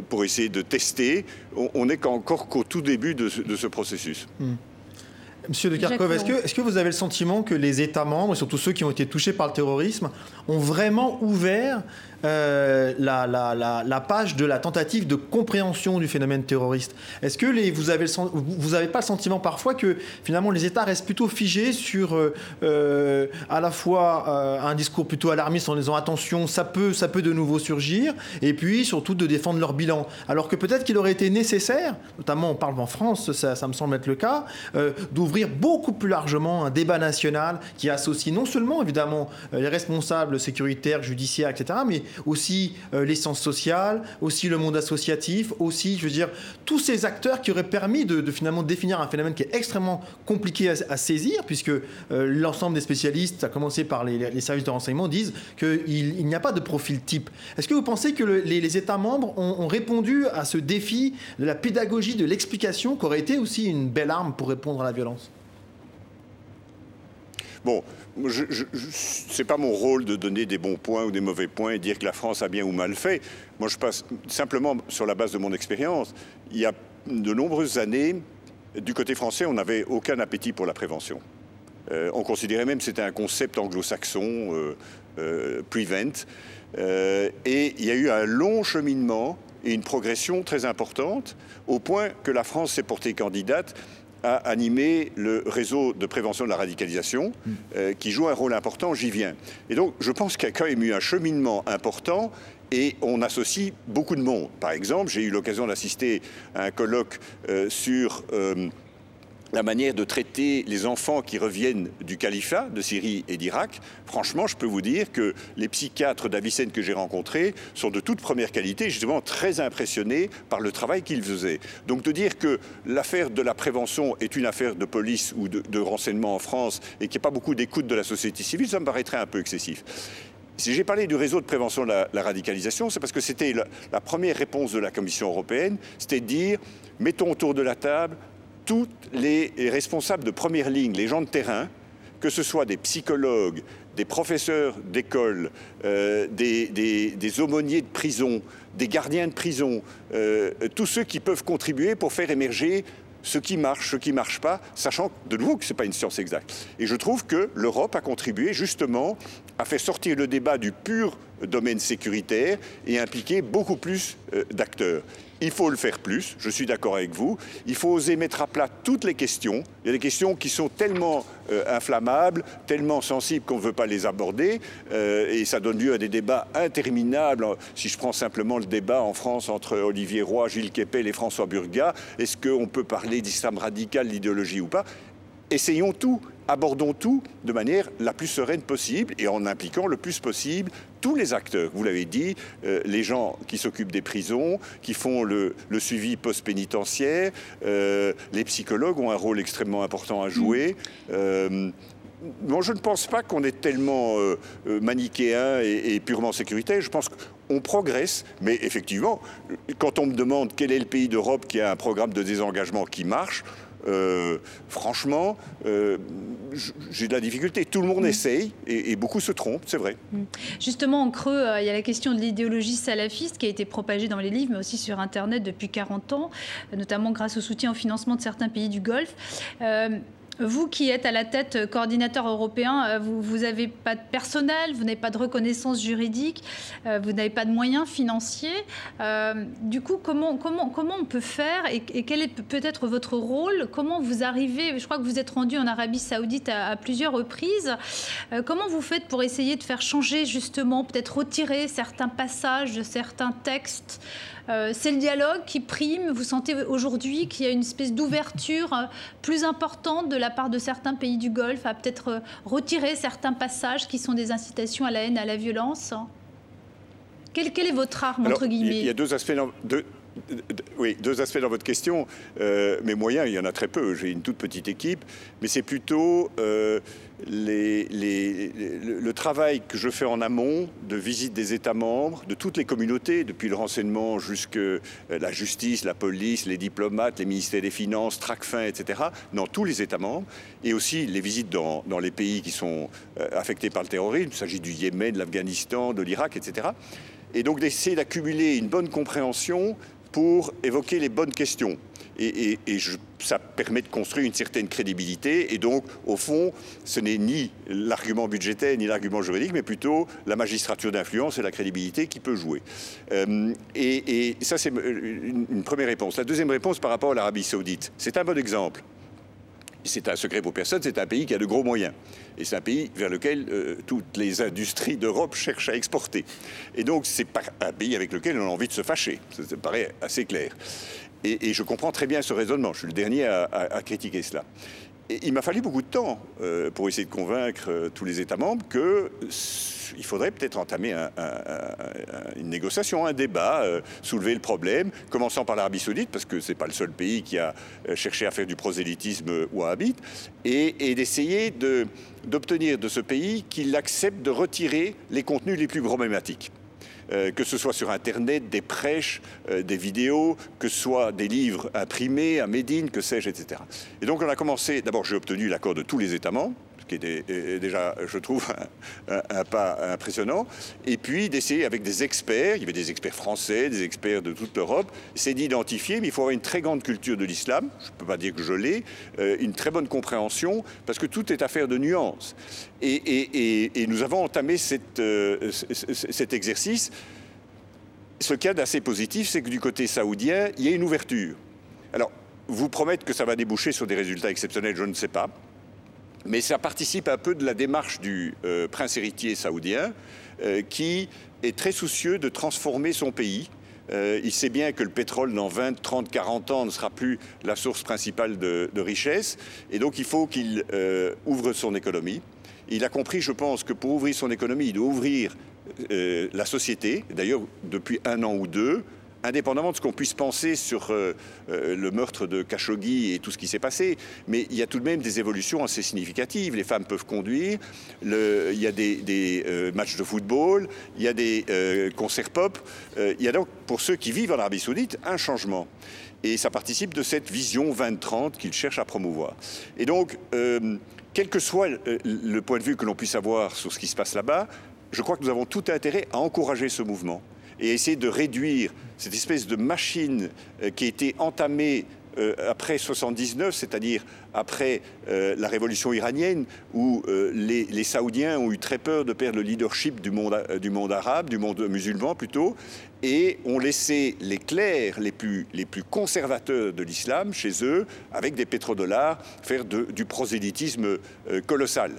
pour essayer de tester. On n'est encore qu'au tout début de ce, processus. Mm. Monsieur de Kharkov, est-ce que, est que, vous avez le sentiment que les États membres, et surtout ceux qui ont été touchés par le terrorisme, ont vraiment ouvert euh, la, la, la, page de la tentative de compréhension du phénomène terroriste. Est-ce que les, vous n'avez vous avez pas le sentiment parfois que finalement les États restent plutôt figés sur euh, euh, à la fois un discours plutôt alarmiste en disant attention, ça peut, ça peut de nouveau surgir, et puis surtout de défendre leur bilan. Alors que peut-être qu'il aurait été nécessaire, notamment on parle en France, ça, ça me semble être le cas, d'ouvrir beaucoup plus largement un débat national qui associe non seulement évidemment les responsables sécuritaires, judiciaires, etc., mais aussi euh, l'essence sociale, aussi le monde associatif, aussi, je veux dire, tous ces acteurs qui auraient permis de, finalement définir un phénomène qui est extrêmement compliqué à, saisir, puisque euh, l'ensemble des spécialistes, à commencer par les, services de renseignement, disent qu'il il, n'y a pas de profil type. Est-ce que vous pensez que les, États membres ont, répondu à ce défi de la pédagogie, de l'explication, qui aurait été aussi une belle arme pour répondre à la violence? Bon, ce n'est pas mon rôle de donner des bons points ou des mauvais points et dire que la France a bien ou mal fait. Moi, je passe simplement sur la base de mon expérience. Il y a de nombreuses années, du côté français, on n'avait aucun appétit pour la prévention. Euh, on considérait même que c'était un concept anglo-saxon, euh, euh, prevent. et il y a eu un long cheminement et une progression très importante, au point que la France s'est portée candidate a animé le réseau de prévention de la radicalisation, mm. euh, qui joue un rôle important, j'y viens. Et donc, je pense qu'il y a quand même eu un cheminement important et on associe beaucoup de monde. Par exemple, j'ai eu l'occasion d'assister à un colloque euh, sur euh, la manière de traiter les enfants qui reviennent du califat de Syrie et d'Irak, franchement, je peux vous dire que les psychiatres d'Avicenne que j'ai rencontrés sont de toute première qualité, justement très impressionnés par le travail qu'ils faisaient. Donc de dire que l'affaire de la prévention est une affaire de police ou de, renseignement en France et qu'il n'y a pas beaucoup d'écoute de la société civile, ça me paraîtrait un peu excessif. Si j'ai parlé du réseau de prévention de la, radicalisation, c'est parce que c'était la, première réponse de la Commission européenne, c'était de dire, mettons autour de la table tous les responsables de première ligne, les gens de terrain, que ce soit des psychologues, des professeurs d'école, euh, des, aumôniers de prison, des gardiens de prison, euh, tous ceux qui peuvent contribuer pour faire émerger ce qui marche, ce qui ne marche pas, sachant de nouveau que ce n'est pas une science exacte. Et je trouve que l'Europe a contribué justement à faire sortir le débat du pur domaine sécuritaire et impliquer beaucoup plus euh, d'acteurs. Il faut le faire plus, je suis d'accord avec vous. Il faut oser mettre à plat toutes les questions. Il y a des questions qui sont tellement euh, inflammables, tellement sensibles qu'on ne veut pas les aborder. Euh, et ça donne lieu à des débats interminables. Si je prends simplement le débat en France entre Olivier Roy, Gilles Kepel et François Burga, est-ce qu'on peut parler d'islam radical, d'idéologie ou pas? Essayons tout abordons tout de manière la plus sereine possible et en impliquant le plus possible tous les acteurs. Vous l'avez dit, euh, les gens qui s'occupent des prisons, qui font le, suivi post-pénitentiaire, euh, les psychologues ont un rôle extrêmement important à jouer. Mm. Euh, je ne pense pas qu'on est tellement manichéen et, et, purement sécuritaire. Je pense qu'on progresse, mais effectivement, quand on me demande quel est le pays d'Europe qui a un programme de désengagement qui marche, franchement, euh, j'ai de la difficulté. Tout le monde mm. essaye et, beaucoup se trompent, c'est vrai. Mm. Justement, en creux, euh, il y a la question de l'idéologie salafiste qui a été propagée dans les livres, mais aussi sur Internet depuis 40 ans, notamment grâce au soutien au financement de certains pays du Golfe. Vous qui êtes à la tête euh, coordinateur européen, euh, vous n'avez pas de personnel, vous n'avez pas de reconnaissance juridique, euh, vous n'avez pas de moyens financiers. du coup, comment, comment, comment on peut faire et, quel est peut-être votre rôle? Comment vous arrivez? Je crois que vous êtes rendu en Arabie saoudite à, plusieurs reprises. comment vous faites pour essayer de faire changer justement, peut-être retirer certains passages de certains textes euh, c'est le dialogue qui prime. Vous sentez aujourd'hui qu'il y a une espèce d'ouverture euh, plus importante de la part de certains pays du Golfe à peut-être euh, retirer certains passages qui sont des incitations à la haine, à la violence quel, est votre arme, entre guillemets Il y a deux aspects oui, deux aspects dans votre question. Euh, mes moyens, il y en a très peu. J'ai une toute petite équipe, mais c'est plutôt euh, le travail que je fais en amont de visite des États membres, de toutes les communautés, depuis le renseignement jusque euh, la justice, la police, les diplomates, les ministères des Finances, Tracfin, etc., dans tous les États membres, et aussi les visites dans, dans les pays qui sont affectés par le terrorisme. Il s'agit du Yémen, de l'Afghanistan, de l'Irak, etc. Et donc d'essayer d'accumuler une bonne compréhension pour évoquer les bonnes questions. Et, ça permet de construire une certaine crédibilité. Et donc, au fond, ce n'est ni l'argument budgétaire ni l'argument juridique, mais plutôt la magistrature d'influence et la crédibilité qui peut jouer. Euh, et, ça, c'est une première réponse. La deuxième réponse par rapport à l'Arabie saoudite. C'est un bon exemple c'est un secret pour personne, c'est un pays qui a de gros moyens. Et c'est un pays vers lequel euh, toutes les industries d'Europe cherchent à exporter. Et donc, c'est pas un pays avec lequel on a envie de se fâcher. Ça, paraît assez clair. Et, je comprends très bien ce raisonnement. Je suis le dernier à critiquer cela il m'a fallu beaucoup de temps euh, pour essayer de convaincre euh, tous les États membres qu'il faudrait peut-être entamer une négociation, un débat, euh, soulever le problème, commençant par l'Arabie saoudite, parce que ce n'est pas le seul pays qui a cherché à faire du prosélytisme wahhabite, et, et d'essayer d'obtenir de ce pays qu'il accepte de retirer les contenus les plus problématiques. Euh, que ce soit sur Internet, des prêches, euh, des vidéos, que ce soit des livres imprimés à Médine, que sais-je, etc. Et donc on a commencé, d'abord j'ai obtenu l'accord de tous les États membres, qui était déjà, je trouve, un, pas impressionnant. Et puis d'essayer avec des experts, il y avait des experts français, des experts de toute l'Europe, c'est d'identifier, mais il faut avoir une très grande culture de l'islam, je ne peux pas dire que je l'ai, euh, une très bonne compréhension, parce que tout est affaire de nuances. Et, nous avons entamé euh, cet exercice. Ce qu'il y a d'assez positif, c'est que du côté saoudien, il y a une ouverture. Alors, vous promettre que ça va déboucher sur des résultats exceptionnels, je ne sais pas mais ça participe un peu de la démarche du euh, prince héritier saoudien euh, qui est très soucieux de transformer son pays. Euh, il sait bien que le pétrole, dans 20, 30, 40 ans, ne sera plus la source principale de, de richesse. Et donc, il faut qu'il ouvre son économie. Il a compris, je pense, que pour ouvrir son économie, il doit ouvrir la société. D'ailleurs, depuis un an ou deux, indépendamment de ce qu'on puisse penser sur euh, euh, le meurtre de Khashoggi et tout ce qui s'est passé, mais il y a tout de même des évolutions assez significatives. Les femmes peuvent conduire, il y a des, euh, matchs de football, il y a des concerts pop. il y a donc, pour ceux qui vivent en Arabie saoudite, un changement. Et ça participe de cette vision 2030 qu'ils cherchent à promouvoir. Et donc, quel que soit le point de vue que l'on puisse avoir sur ce qui se passe là-bas, je crois que nous avons tout intérêt à encourager ce mouvement et essayer de réduire cette espèce de machine euh, qui a été entamée euh, après 79, c'est-à-dire après euh, la révolution iranienne, où les, Saoudiens ont eu très peur de perdre le leadership du monde, arabe, du monde musulman plutôt, et ont laissé les clercs les plus conservateurs de l'islam chez eux, avec des pétrodollars, faire du prosélytisme colossal.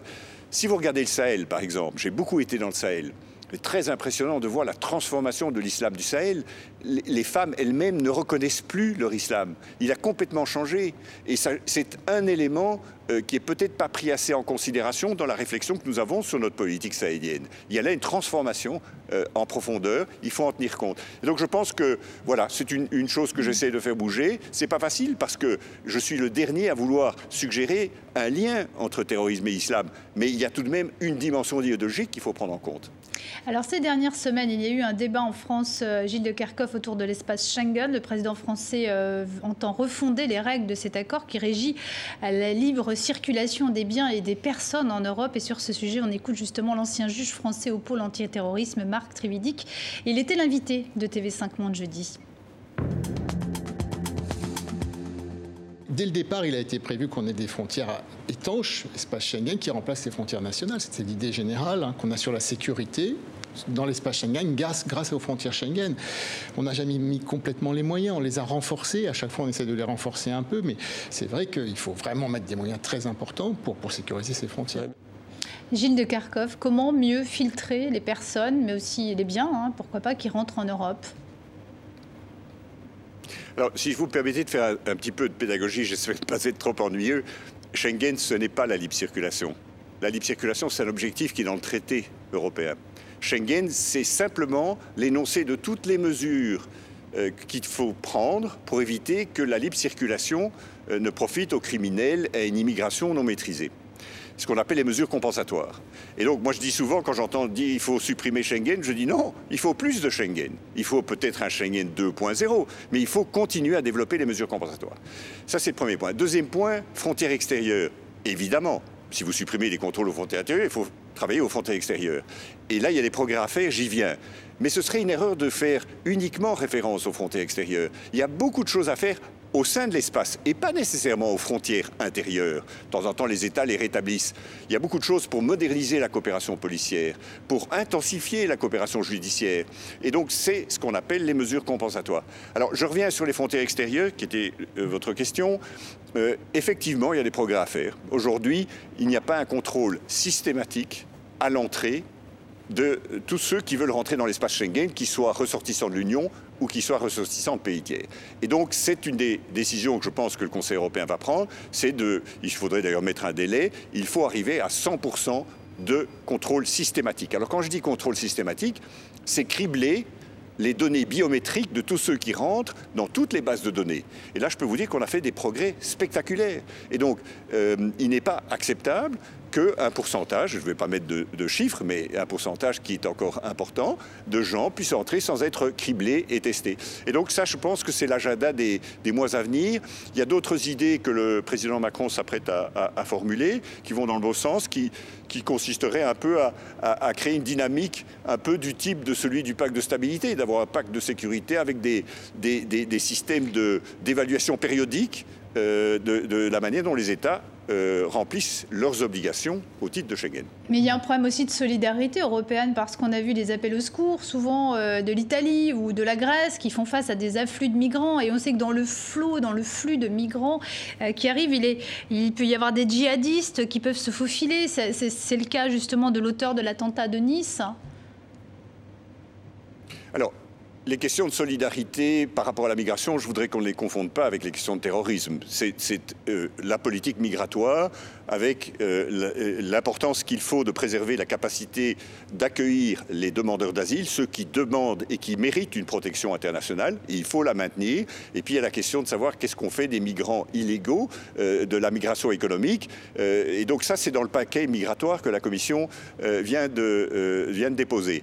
Si vous regardez le Sahel, par exemple, j'ai beaucoup été dans le Sahel, c'est très impressionnant de voir la transformation de l'islam du Sahel. Les femmes elles-mêmes ne reconnaissent plus leur islam. Il a complètement changé. Et c'est un élément euh, qui est peut-être pas pris assez en considération dans la réflexion que nous avons sur notre politique sahélienne. Il y a là une transformation euh, en profondeur. Il faut en tenir compte. Donc je pense que voilà, c'est une, une, chose que j'essaie de faire bouger. C'est pas facile parce que je suis le dernier à vouloir suggérer un lien entre terrorisme et islam. Mais il y a tout de même une dimension idéologique qu'il faut prendre en compte. Alors ces dernières semaines, il y a eu un débat en France, euh, Gilles de Kerkhoff, autour de l'espace Schengen. Le président français euh, entend refonder les règles de cet accord qui régit la libre circulation des biens et des personnes en Europe. Et sur ce sujet, on écoute justement l'ancien juge français au pôle antiterrorisme, Marc Trividic. Il était l'invité de TV5 Monde jeudi. Dès le départ, il a été prévu qu'on ait des frontières étanches, espace Schengen, qui remplacent les frontières nationales. C'était l'idée générale, hein, qu'on assure la sécurité dans l'espace Schengen grâce, aux frontières Schengen. On n'a jamais mis complètement les moyens, on les a renforcés. À chaque fois, on essaie de les renforcer un peu, mais c'est vrai qu'il faut vraiment mettre des moyens très importants pour, pour sécuriser ces frontières. Gilles de Kharkov, comment mieux filtrer les personnes, mais aussi les biens, hein, pourquoi pas, qui rentrent en Europe? Alors, si vous me permettez de faire un, petit peu de pédagogie, j'espère ne pas être trop ennuyeux. Schengen, ce n'est pas la libre circulation. La libre circulation, c'est un objectif qui est dans le traité européen. Schengen, c'est simplement l'énoncé de toutes les mesures euh, qu'il faut prendre pour éviter que la libre circulation euh, ne profite aux criminels et à une immigration non maîtrisée ce qu'on appelle les mesures compensatoires. Et donc, moi, je dis souvent, quand j'entends dire il faut supprimer Schengen, je dis non, il faut plus de Schengen. Il faut peut-être un Schengen 2.0, mais il faut continuer à développer les mesures compensatoires. Ça, c'est le premier point. Deuxième point, frontières extérieures. Évidemment, si vous supprimez les contrôles aux frontières intérieures, il faut travailler aux frontières extérieures. Et là, il y a des progrès à faire, j'y viens. Mais ce serait une erreur de faire uniquement référence aux frontières extérieures. Il y a beaucoup de choses à faire au sein de l'espace et pas nécessairement aux frontières intérieures. De temps en temps, les États les rétablissent. Il y a beaucoup de choses pour moderniser la coopération policière, pour intensifier la coopération judiciaire. Et donc, c'est ce qu'on appelle les mesures compensatoires. Alors, je reviens sur les frontières extérieures, qui était euh, votre question. Euh, effectivement, il y a des progrès à faire. Aujourd'hui, il n'y a pas un contrôle systématique à l'entrée de tous ceux qui veulent rentrer dans l'espace Schengen, qu'ils soient ressortissants de l'Union ou qu'ils soient ressortissants de pays tiers. Et donc, c'est une des décisions que je pense que le Conseil européen va prendre, c'est de, il faudrait d'ailleurs mettre un délai, il faut arriver à 100% de contrôle systématique. Alors quand je dis contrôle systématique, c'est cribler les données biométriques de tous ceux qui rentrent dans toutes les bases de données. Et là, je peux vous dire qu'on a fait des progrès spectaculaires. Et donc, euh, il n'est pas acceptable qu'un pourcentage, je ne vais pas mettre de, chiffres, mais un pourcentage qui est encore important, de gens puissent entrer sans être criblés et testés. Et donc ça, je pense que c'est l'agenda des, mois à venir. Il y a d'autres idées que le président Macron s'apprête à, formuler, qui vont dans le bon sens, qui, consisteraient un peu à, créer une dynamique un peu du type de celui du pacte de stabilité, d'avoir un pacte de sécurité avec des, systèmes d'évaluation périodique euh, de la manière dont les États euh, remplissent leurs obligations au titre de Schengen. Mais il y a un problème aussi de solidarité européenne parce qu'on a vu des appels au secours, souvent euh, de l'Italie ou de la Grèce, qui font face à des afflux de migrants. Et on sait que dans le flot, dans le flux de migrants euh, qui arrivent, il, est, il peut y avoir des djihadistes qui peuvent se faufiler. C'est le cas justement de l'auteur de l'attentat de Nice. Alors, les questions de solidarité par rapport à la migration, je voudrais qu'on ne les confonde pas avec les questions de terrorisme. C'est euh, la politique migratoire avec euh, euh, l'importance qu'il faut de préserver la capacité d'accueillir les demandeurs d'asile, ceux qui demandent et qui méritent une protection internationale. Il faut la maintenir. Et puis il y a la question de savoir qu'est-ce qu'on fait des migrants illégaux, de la migration économique. et donc ça, c'est dans le paquet migratoire que la Commission vient de, vient de déposer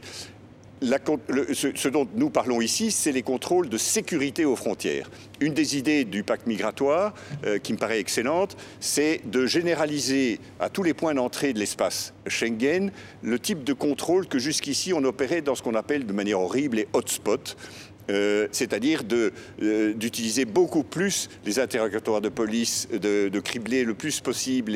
ce, dont nous parlons ici, c'est les contrôles de sécurité aux frontières. Une des idées du pacte migratoire, euh, qui me paraît excellente, c'est de généraliser à tous les points d'entrée de l'espace Schengen le type de contrôle que jusqu'ici on opérait dans ce qu'on appelle de manière horrible les hotspots euh, c'est-à-dire euh, d'utiliser beaucoup plus les interrogatoires de police, de, cribler le plus possible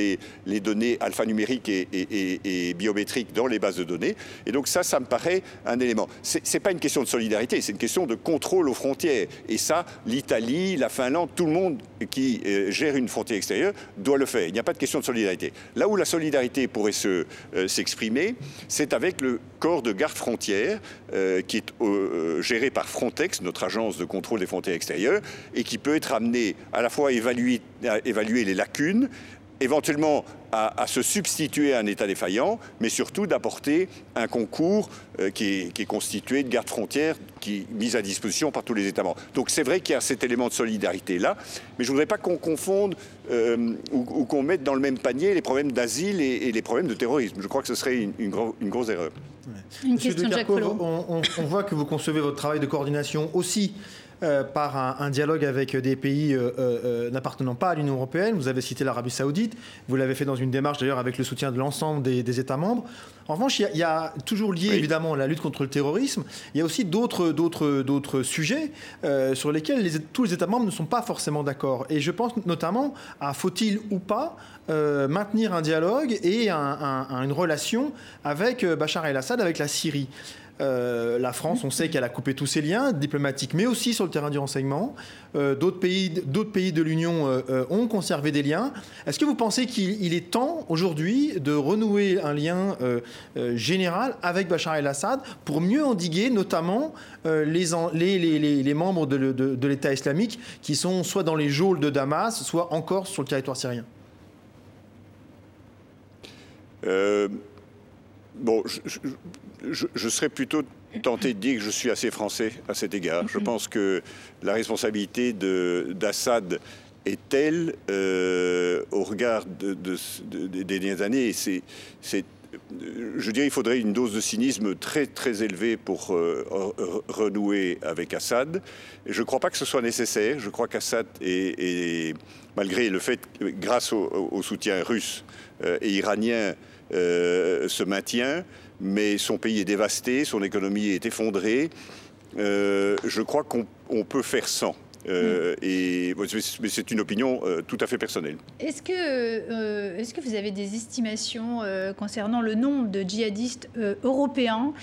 les, données alphanumériques et, et, biométriques dans les bases de données. Et donc ça, ça me paraît un élément. Ce n'est pas une question de solidarité, c'est une question de contrôle aux frontières. Et ça, l'Italie, la Finlande, tout le monde qui euh, gère une frontière extérieure doit le faire. Il n'y a pas de question de solidarité. Là où la solidarité pourrait s'exprimer, c'est avec le corps de garde frontière qui est géré par Frontex notre agence de contrôle des frontières extérieures, et qui peut être amené à la fois à évaluer, évaluer les lacunes, éventuellement à, se substituer à un État défaillant, mais surtout d'apporter un concours euh, qui, est, constitué de gardes frontières qui est mis à disposition par tous les États membres. Donc c'est vrai qu'il y a cet élément de solidarité-là, mais je ne voudrais pas qu'on confonde euh, ou, qu'on mette dans le même panier les problèmes d'asile et, les problèmes de terrorisme. Je crois que ce serait une, une grosse erreur. Une Monsieur question de on, on voit que vous concevez votre travail de coordination aussi euh, par un, dialogue avec des pays euh, euh, n'appartenant pas à l'Union européenne. Vous avez cité l'Arabie saoudite, vous l'avez fait dans une démarche d'ailleurs avec le soutien de l'ensemble des, États membres. En revanche, il y, a, toujours lié évidemment la lutte contre le terrorisme, il y a aussi d'autres, d'autres, d'autres sujets sur lesquels tous les États membres ne sont pas forcément d'accord. Et je pense notamment à faut-il ou pas maintenir un dialogue et une relation avec Bachar el-Assad, avec la Syrie. Euh, la France, on sait qu'elle a coupé tous ses liens diplomatiques, mais aussi sur le terrain du renseignement. Euh, d'autres pays, pays de l'Union euh, ont conservé des liens. Est-ce que vous pensez qu'il est temps aujourd'hui de renouer un lien général avec Bachar el-Assad pour mieux endiguer notamment les, les, membres de, l'État islamique qui sont soit dans les geôles de Damas, soit encore sur le territoire syrien? Bon, je, serais plutôt tenté de dire que je suis assez français à cet égard. Je pense que la responsabilité d'Assad est telle euh, au regard des dernières années. C'est, je dirais qu'il faudrait une dose de cynisme très très élevée pour euh, renouer avec Assad. Et je ne crois pas que ce soit nécessaire. Je crois qu'Assad est, malgré le fait, grâce au, soutien russe euh, et iranien, se maintient mais son pays est dévasté, son économie est effondrée. Euh, je crois qu'on peut faire sans. Euh, et, c'est une opinion euh, tout à fait personnelle. Est-ce que, euh, vous avez des estimations concernant le nombre de djihadistes européens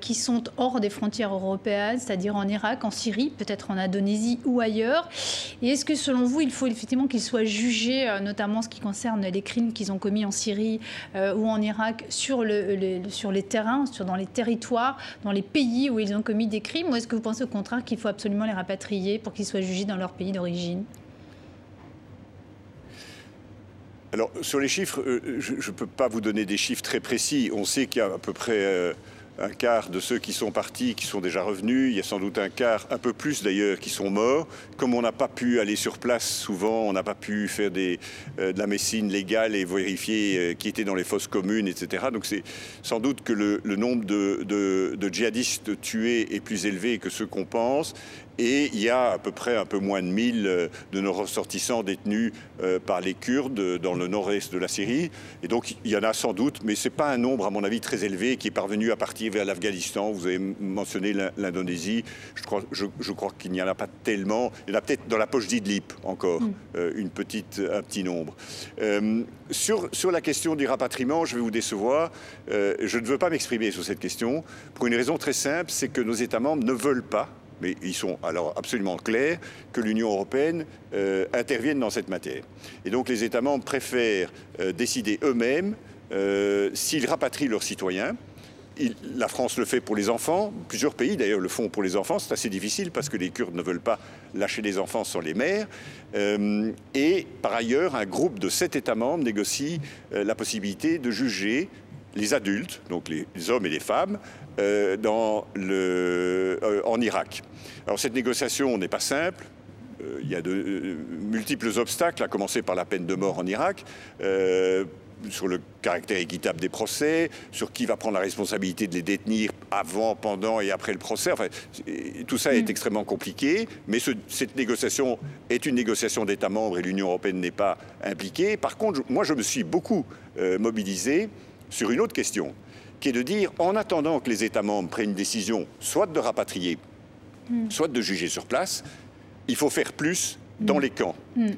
qui sont hors des frontières européennes, c'est-à-dire en Irak, en Syrie, peut-être en Indonésie ou ailleurs? Et est-ce que selon vous, il faut effectivement qu'ils soient jugés, notamment ce qui concerne les crimes qu'ils ont commis en Syrie ou en Irak, sur, le, sur les terrains, dans les territoires, dans les pays où ils ont commis des crimes? Ou est-ce que vous pensez au contraire qu'il faut absolument les rapatrier pour qu'ils soient jugés dans leur pays d'origine alors, sur les chiffres, euh, je ne peux pas vous donner des chiffres très précis. On sait qu'il y a à peu près euh, un quart de ceux qui sont partis, qui sont déjà revenus. Il y a sans doute un quart, un peu plus d'ailleurs, qui sont morts. Comme on n'a pas pu aller sur place souvent, on n'a pas pu faire des, euh, de la médecine légale et vérifier qui était dans les fosses communes, etc. Donc c'est sans doute que le, nombre de, de, djihadistes tués est plus élevé que ce qu'on pense. Et il y a à peu près un peu moins de 1000 euh, de nos ressortissants détenus euh, par les Kurdes dans le nord-est de la Syrie. Et donc il y en a sans doute, mais ce n'est pas un nombre, à mon avis, très élevé qui est parvenu à partir vers l'Afghanistan. Vous avez mentionné l'Indonésie. Je crois, je, crois qu'il n'y en a pas tellement. Il y en a peut-être dans la poche d'Idlib encore, mm. euh, une petite, un petit nombre. sur, sur la question du rapatriement, je vais vous décevoir. je ne veux pas m'exprimer sur cette question pour une raison très simple, c'est que nos États membres ne veulent pas mais ils sont alors absolument clairs que l'Union européenne euh, intervienne dans cette matière. Et donc les États membres préfèrent euh, décider eux-mêmes euh, s'ils rapatrient leurs citoyens. la France le fait pour les enfants, plusieurs pays d'ailleurs le font pour les enfants, c'est assez difficile parce que les Kurdes ne veulent pas lâcher les enfants sans les mères. et par ailleurs, un groupe de sept États membres négocie la possibilité de juger les adultes, donc les hommes et les femmes, euh, dans le, euh, en Irak. Alors cette négociation n'est pas simple. Euh, il y a de multiples obstacles, à commencer par la peine de mort en Irak sur le caractère équitable des procès, sur qui va prendre la responsabilité de les détenir avant, pendant et après le procès. Enfin, tout ça est mm. extrêmement compliqué, mais cette négociation est une négociation d'États membres et l'Union européenne n'est pas impliquée. Par contre, moi, je me suis beaucoup mobilisé sur une autre question qui est de dire, en attendant que les États membres prennent une décision, soit de rapatrier hmm. soit de juger sur place. Il faut faire plus dans hmm. les camps. Hmm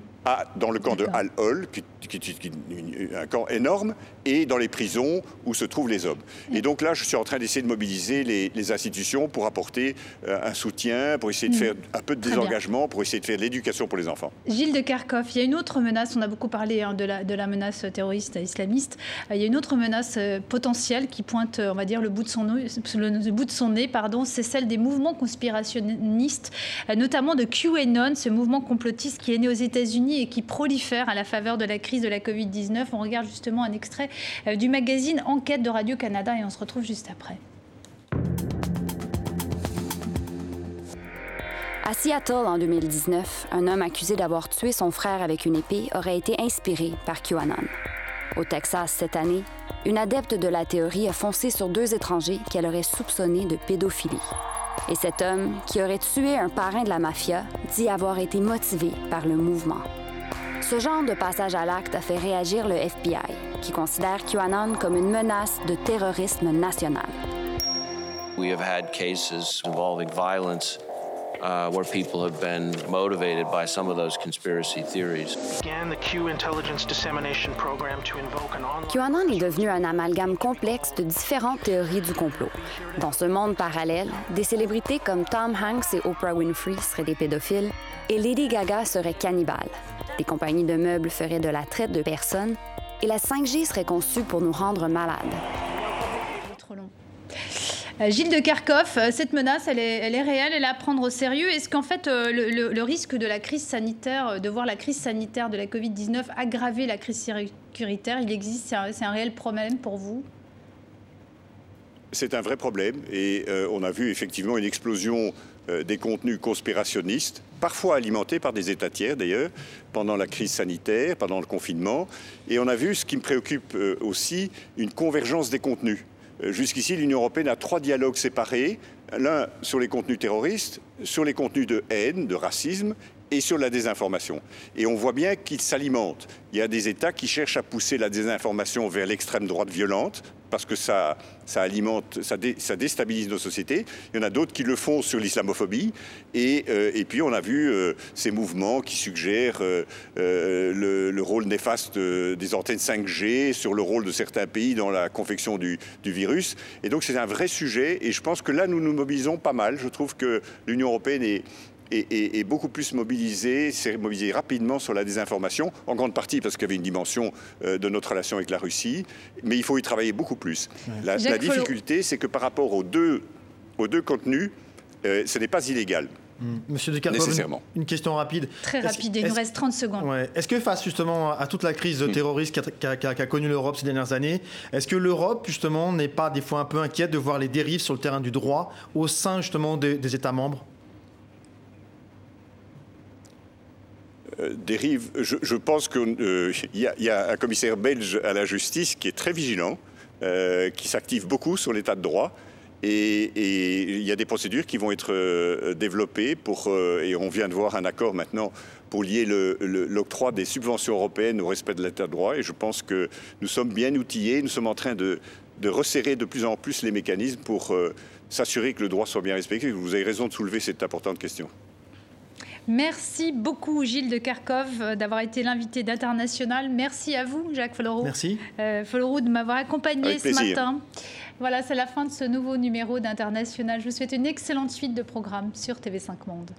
dans le camp de Al-Hol, qui, est un camp énorme, et dans les prisons où se trouvent les hommes. Et donc là, je suis en train d'essayer de mobiliser les, institutions pour apporter euh, un soutien, pour essayer de mm. faire un peu de désengagement, pour essayer de faire de l'éducation pour les enfants. Gilles de Kharkov, il y a une autre menace, on a beaucoup parlé hein, de, la, de, la, menace terroriste islamiste, euh, il y a une autre menace euh, potentielle qui pointe, on va dire, le bout de son, le, bout de son nez, pardon, c'est celle des mouvements conspirationnistes, notamment de QAnon, ce mouvement complotiste qui est né aux États-Unis et qui prolifère à la faveur de la crise de la Covid-19. On regarde justement un extrait euh, du magazine Enquête de Radio-Canada et on se retrouve juste après. À Seattle, en 2019, un homme accusé d'avoir tué son frère avec une épée aurait été inspiré par QAnon. Au Texas, cette année, une adepte de la théorie a foncé sur deux étrangers qu'elle aurait soupçonnés de pédophilie. Et cet homme, qui aurait tué un parrain de la mafia, dit avoir été motivé par le mouvement. Ce genre de passage à l'acte a fait réagir le FBI, qui considère QAnon comme une menace de terrorisme national. We have had cases involving violence uh, where people have been motivated by some of those conspiracy theories. QAnon est devenu un amalgame complexe de différentes théories du complot. Dans ce monde parallèle, des célébrités comme Tom Hanks et Oprah Winfrey seraient des pédophiles et Lady Gaga serait cannibale. Les compagnies de meubles feraient de la traite de personnes et la 5G serait conçue pour nous rendre malades. Trop long. Euh, Gilles de Kharkov, euh, cette menace, elle est, elle est, réelle, elle est à prendre au sérieux. Est-ce qu'en fait, euh, le, risque de la crise sanitaire, de voir la crise sanitaire de la Covid-19 aggraver la crise sécuritaire, il existe C'est un, réel problème pour vous? C'est un vrai problème et on a vu effectivement une explosion des contenus conspirationnistes parfois alimentés par des États tiers d'ailleurs, pendant la crise sanitaire, pendant le confinement. Et on a vu, ce qui me préoccupe euh, aussi, une convergence des contenus. Euh, jusqu'ici, l'Union européenne a trois dialogues séparés, l'un sur les contenus terroristes, sur les contenus de haine, de racisme, et sur la désinformation. Et on voit bien qu'ils s'alimentent. Il y a des États qui cherchent à pousser la désinformation vers l'extrême droite violente, parce que ça, ça alimente, ça, déstabilise nos sociétés. Il y en a d'autres qui le font sur l'islamophobie. Et, euh, et, puis on a vu euh, ces mouvements qui suggèrent euh, le, rôle néfaste des antennes 5G, sur le rôle de certains pays dans la confection du virus. Et donc c'est un vrai sujet. Et je pense que là, nous nous mobilisons pas mal. Je trouve que l'Union européenne est, est, beaucoup plus mobilisé, s'est mobilisé rapidement sur la désinformation, en grande partie parce qu'il y avait une dimension euh, de notre relation avec la Russie, mais il faut y travailler beaucoup plus. La, difficulté, c'est que par rapport aux deux, aux deux contenus, euh, ce n'est pas illégal. Hmm. Monsieur de Nécessairement. Une, question rapide. Très rapide, il nous reste 30 secondes. Est-ce que face justement à toute la crise hmm. terroriste qu'a connue l'Europe ces dernières années, est-ce que l'Europe justement n'est pas des fois un peu inquiète de voir les dérives sur le terrain du droit au sein justement des États membres? Dérive. Je, pense qu'il euh, y, a un commissaire belge à la justice qui est très vigilant, euh, qui s'active beaucoup sur l'état de droit. Et, il y a des procédures qui vont être développées et on vient de voir un accord maintenant pour lier l'octroi des subventions européennes au respect de l'état de droit. Et je pense que nous sommes bien outillés, nous sommes en train de, de resserrer de plus en plus les mécanismes pour s'assurer que le droit soit bien respecté. Vous avez raison de soulever cette importante question. Merci beaucoup Gilles de Kharkov euh, d'avoir été l'invité d'International. Merci à vous Jacques Folloroux. Merci. Euh, de m'avoir accompagné ce matin. Voilà, c'est la fin de ce nouveau numéro d'International. Je vous souhaite une excellente suite de programmes sur TV5 Monde.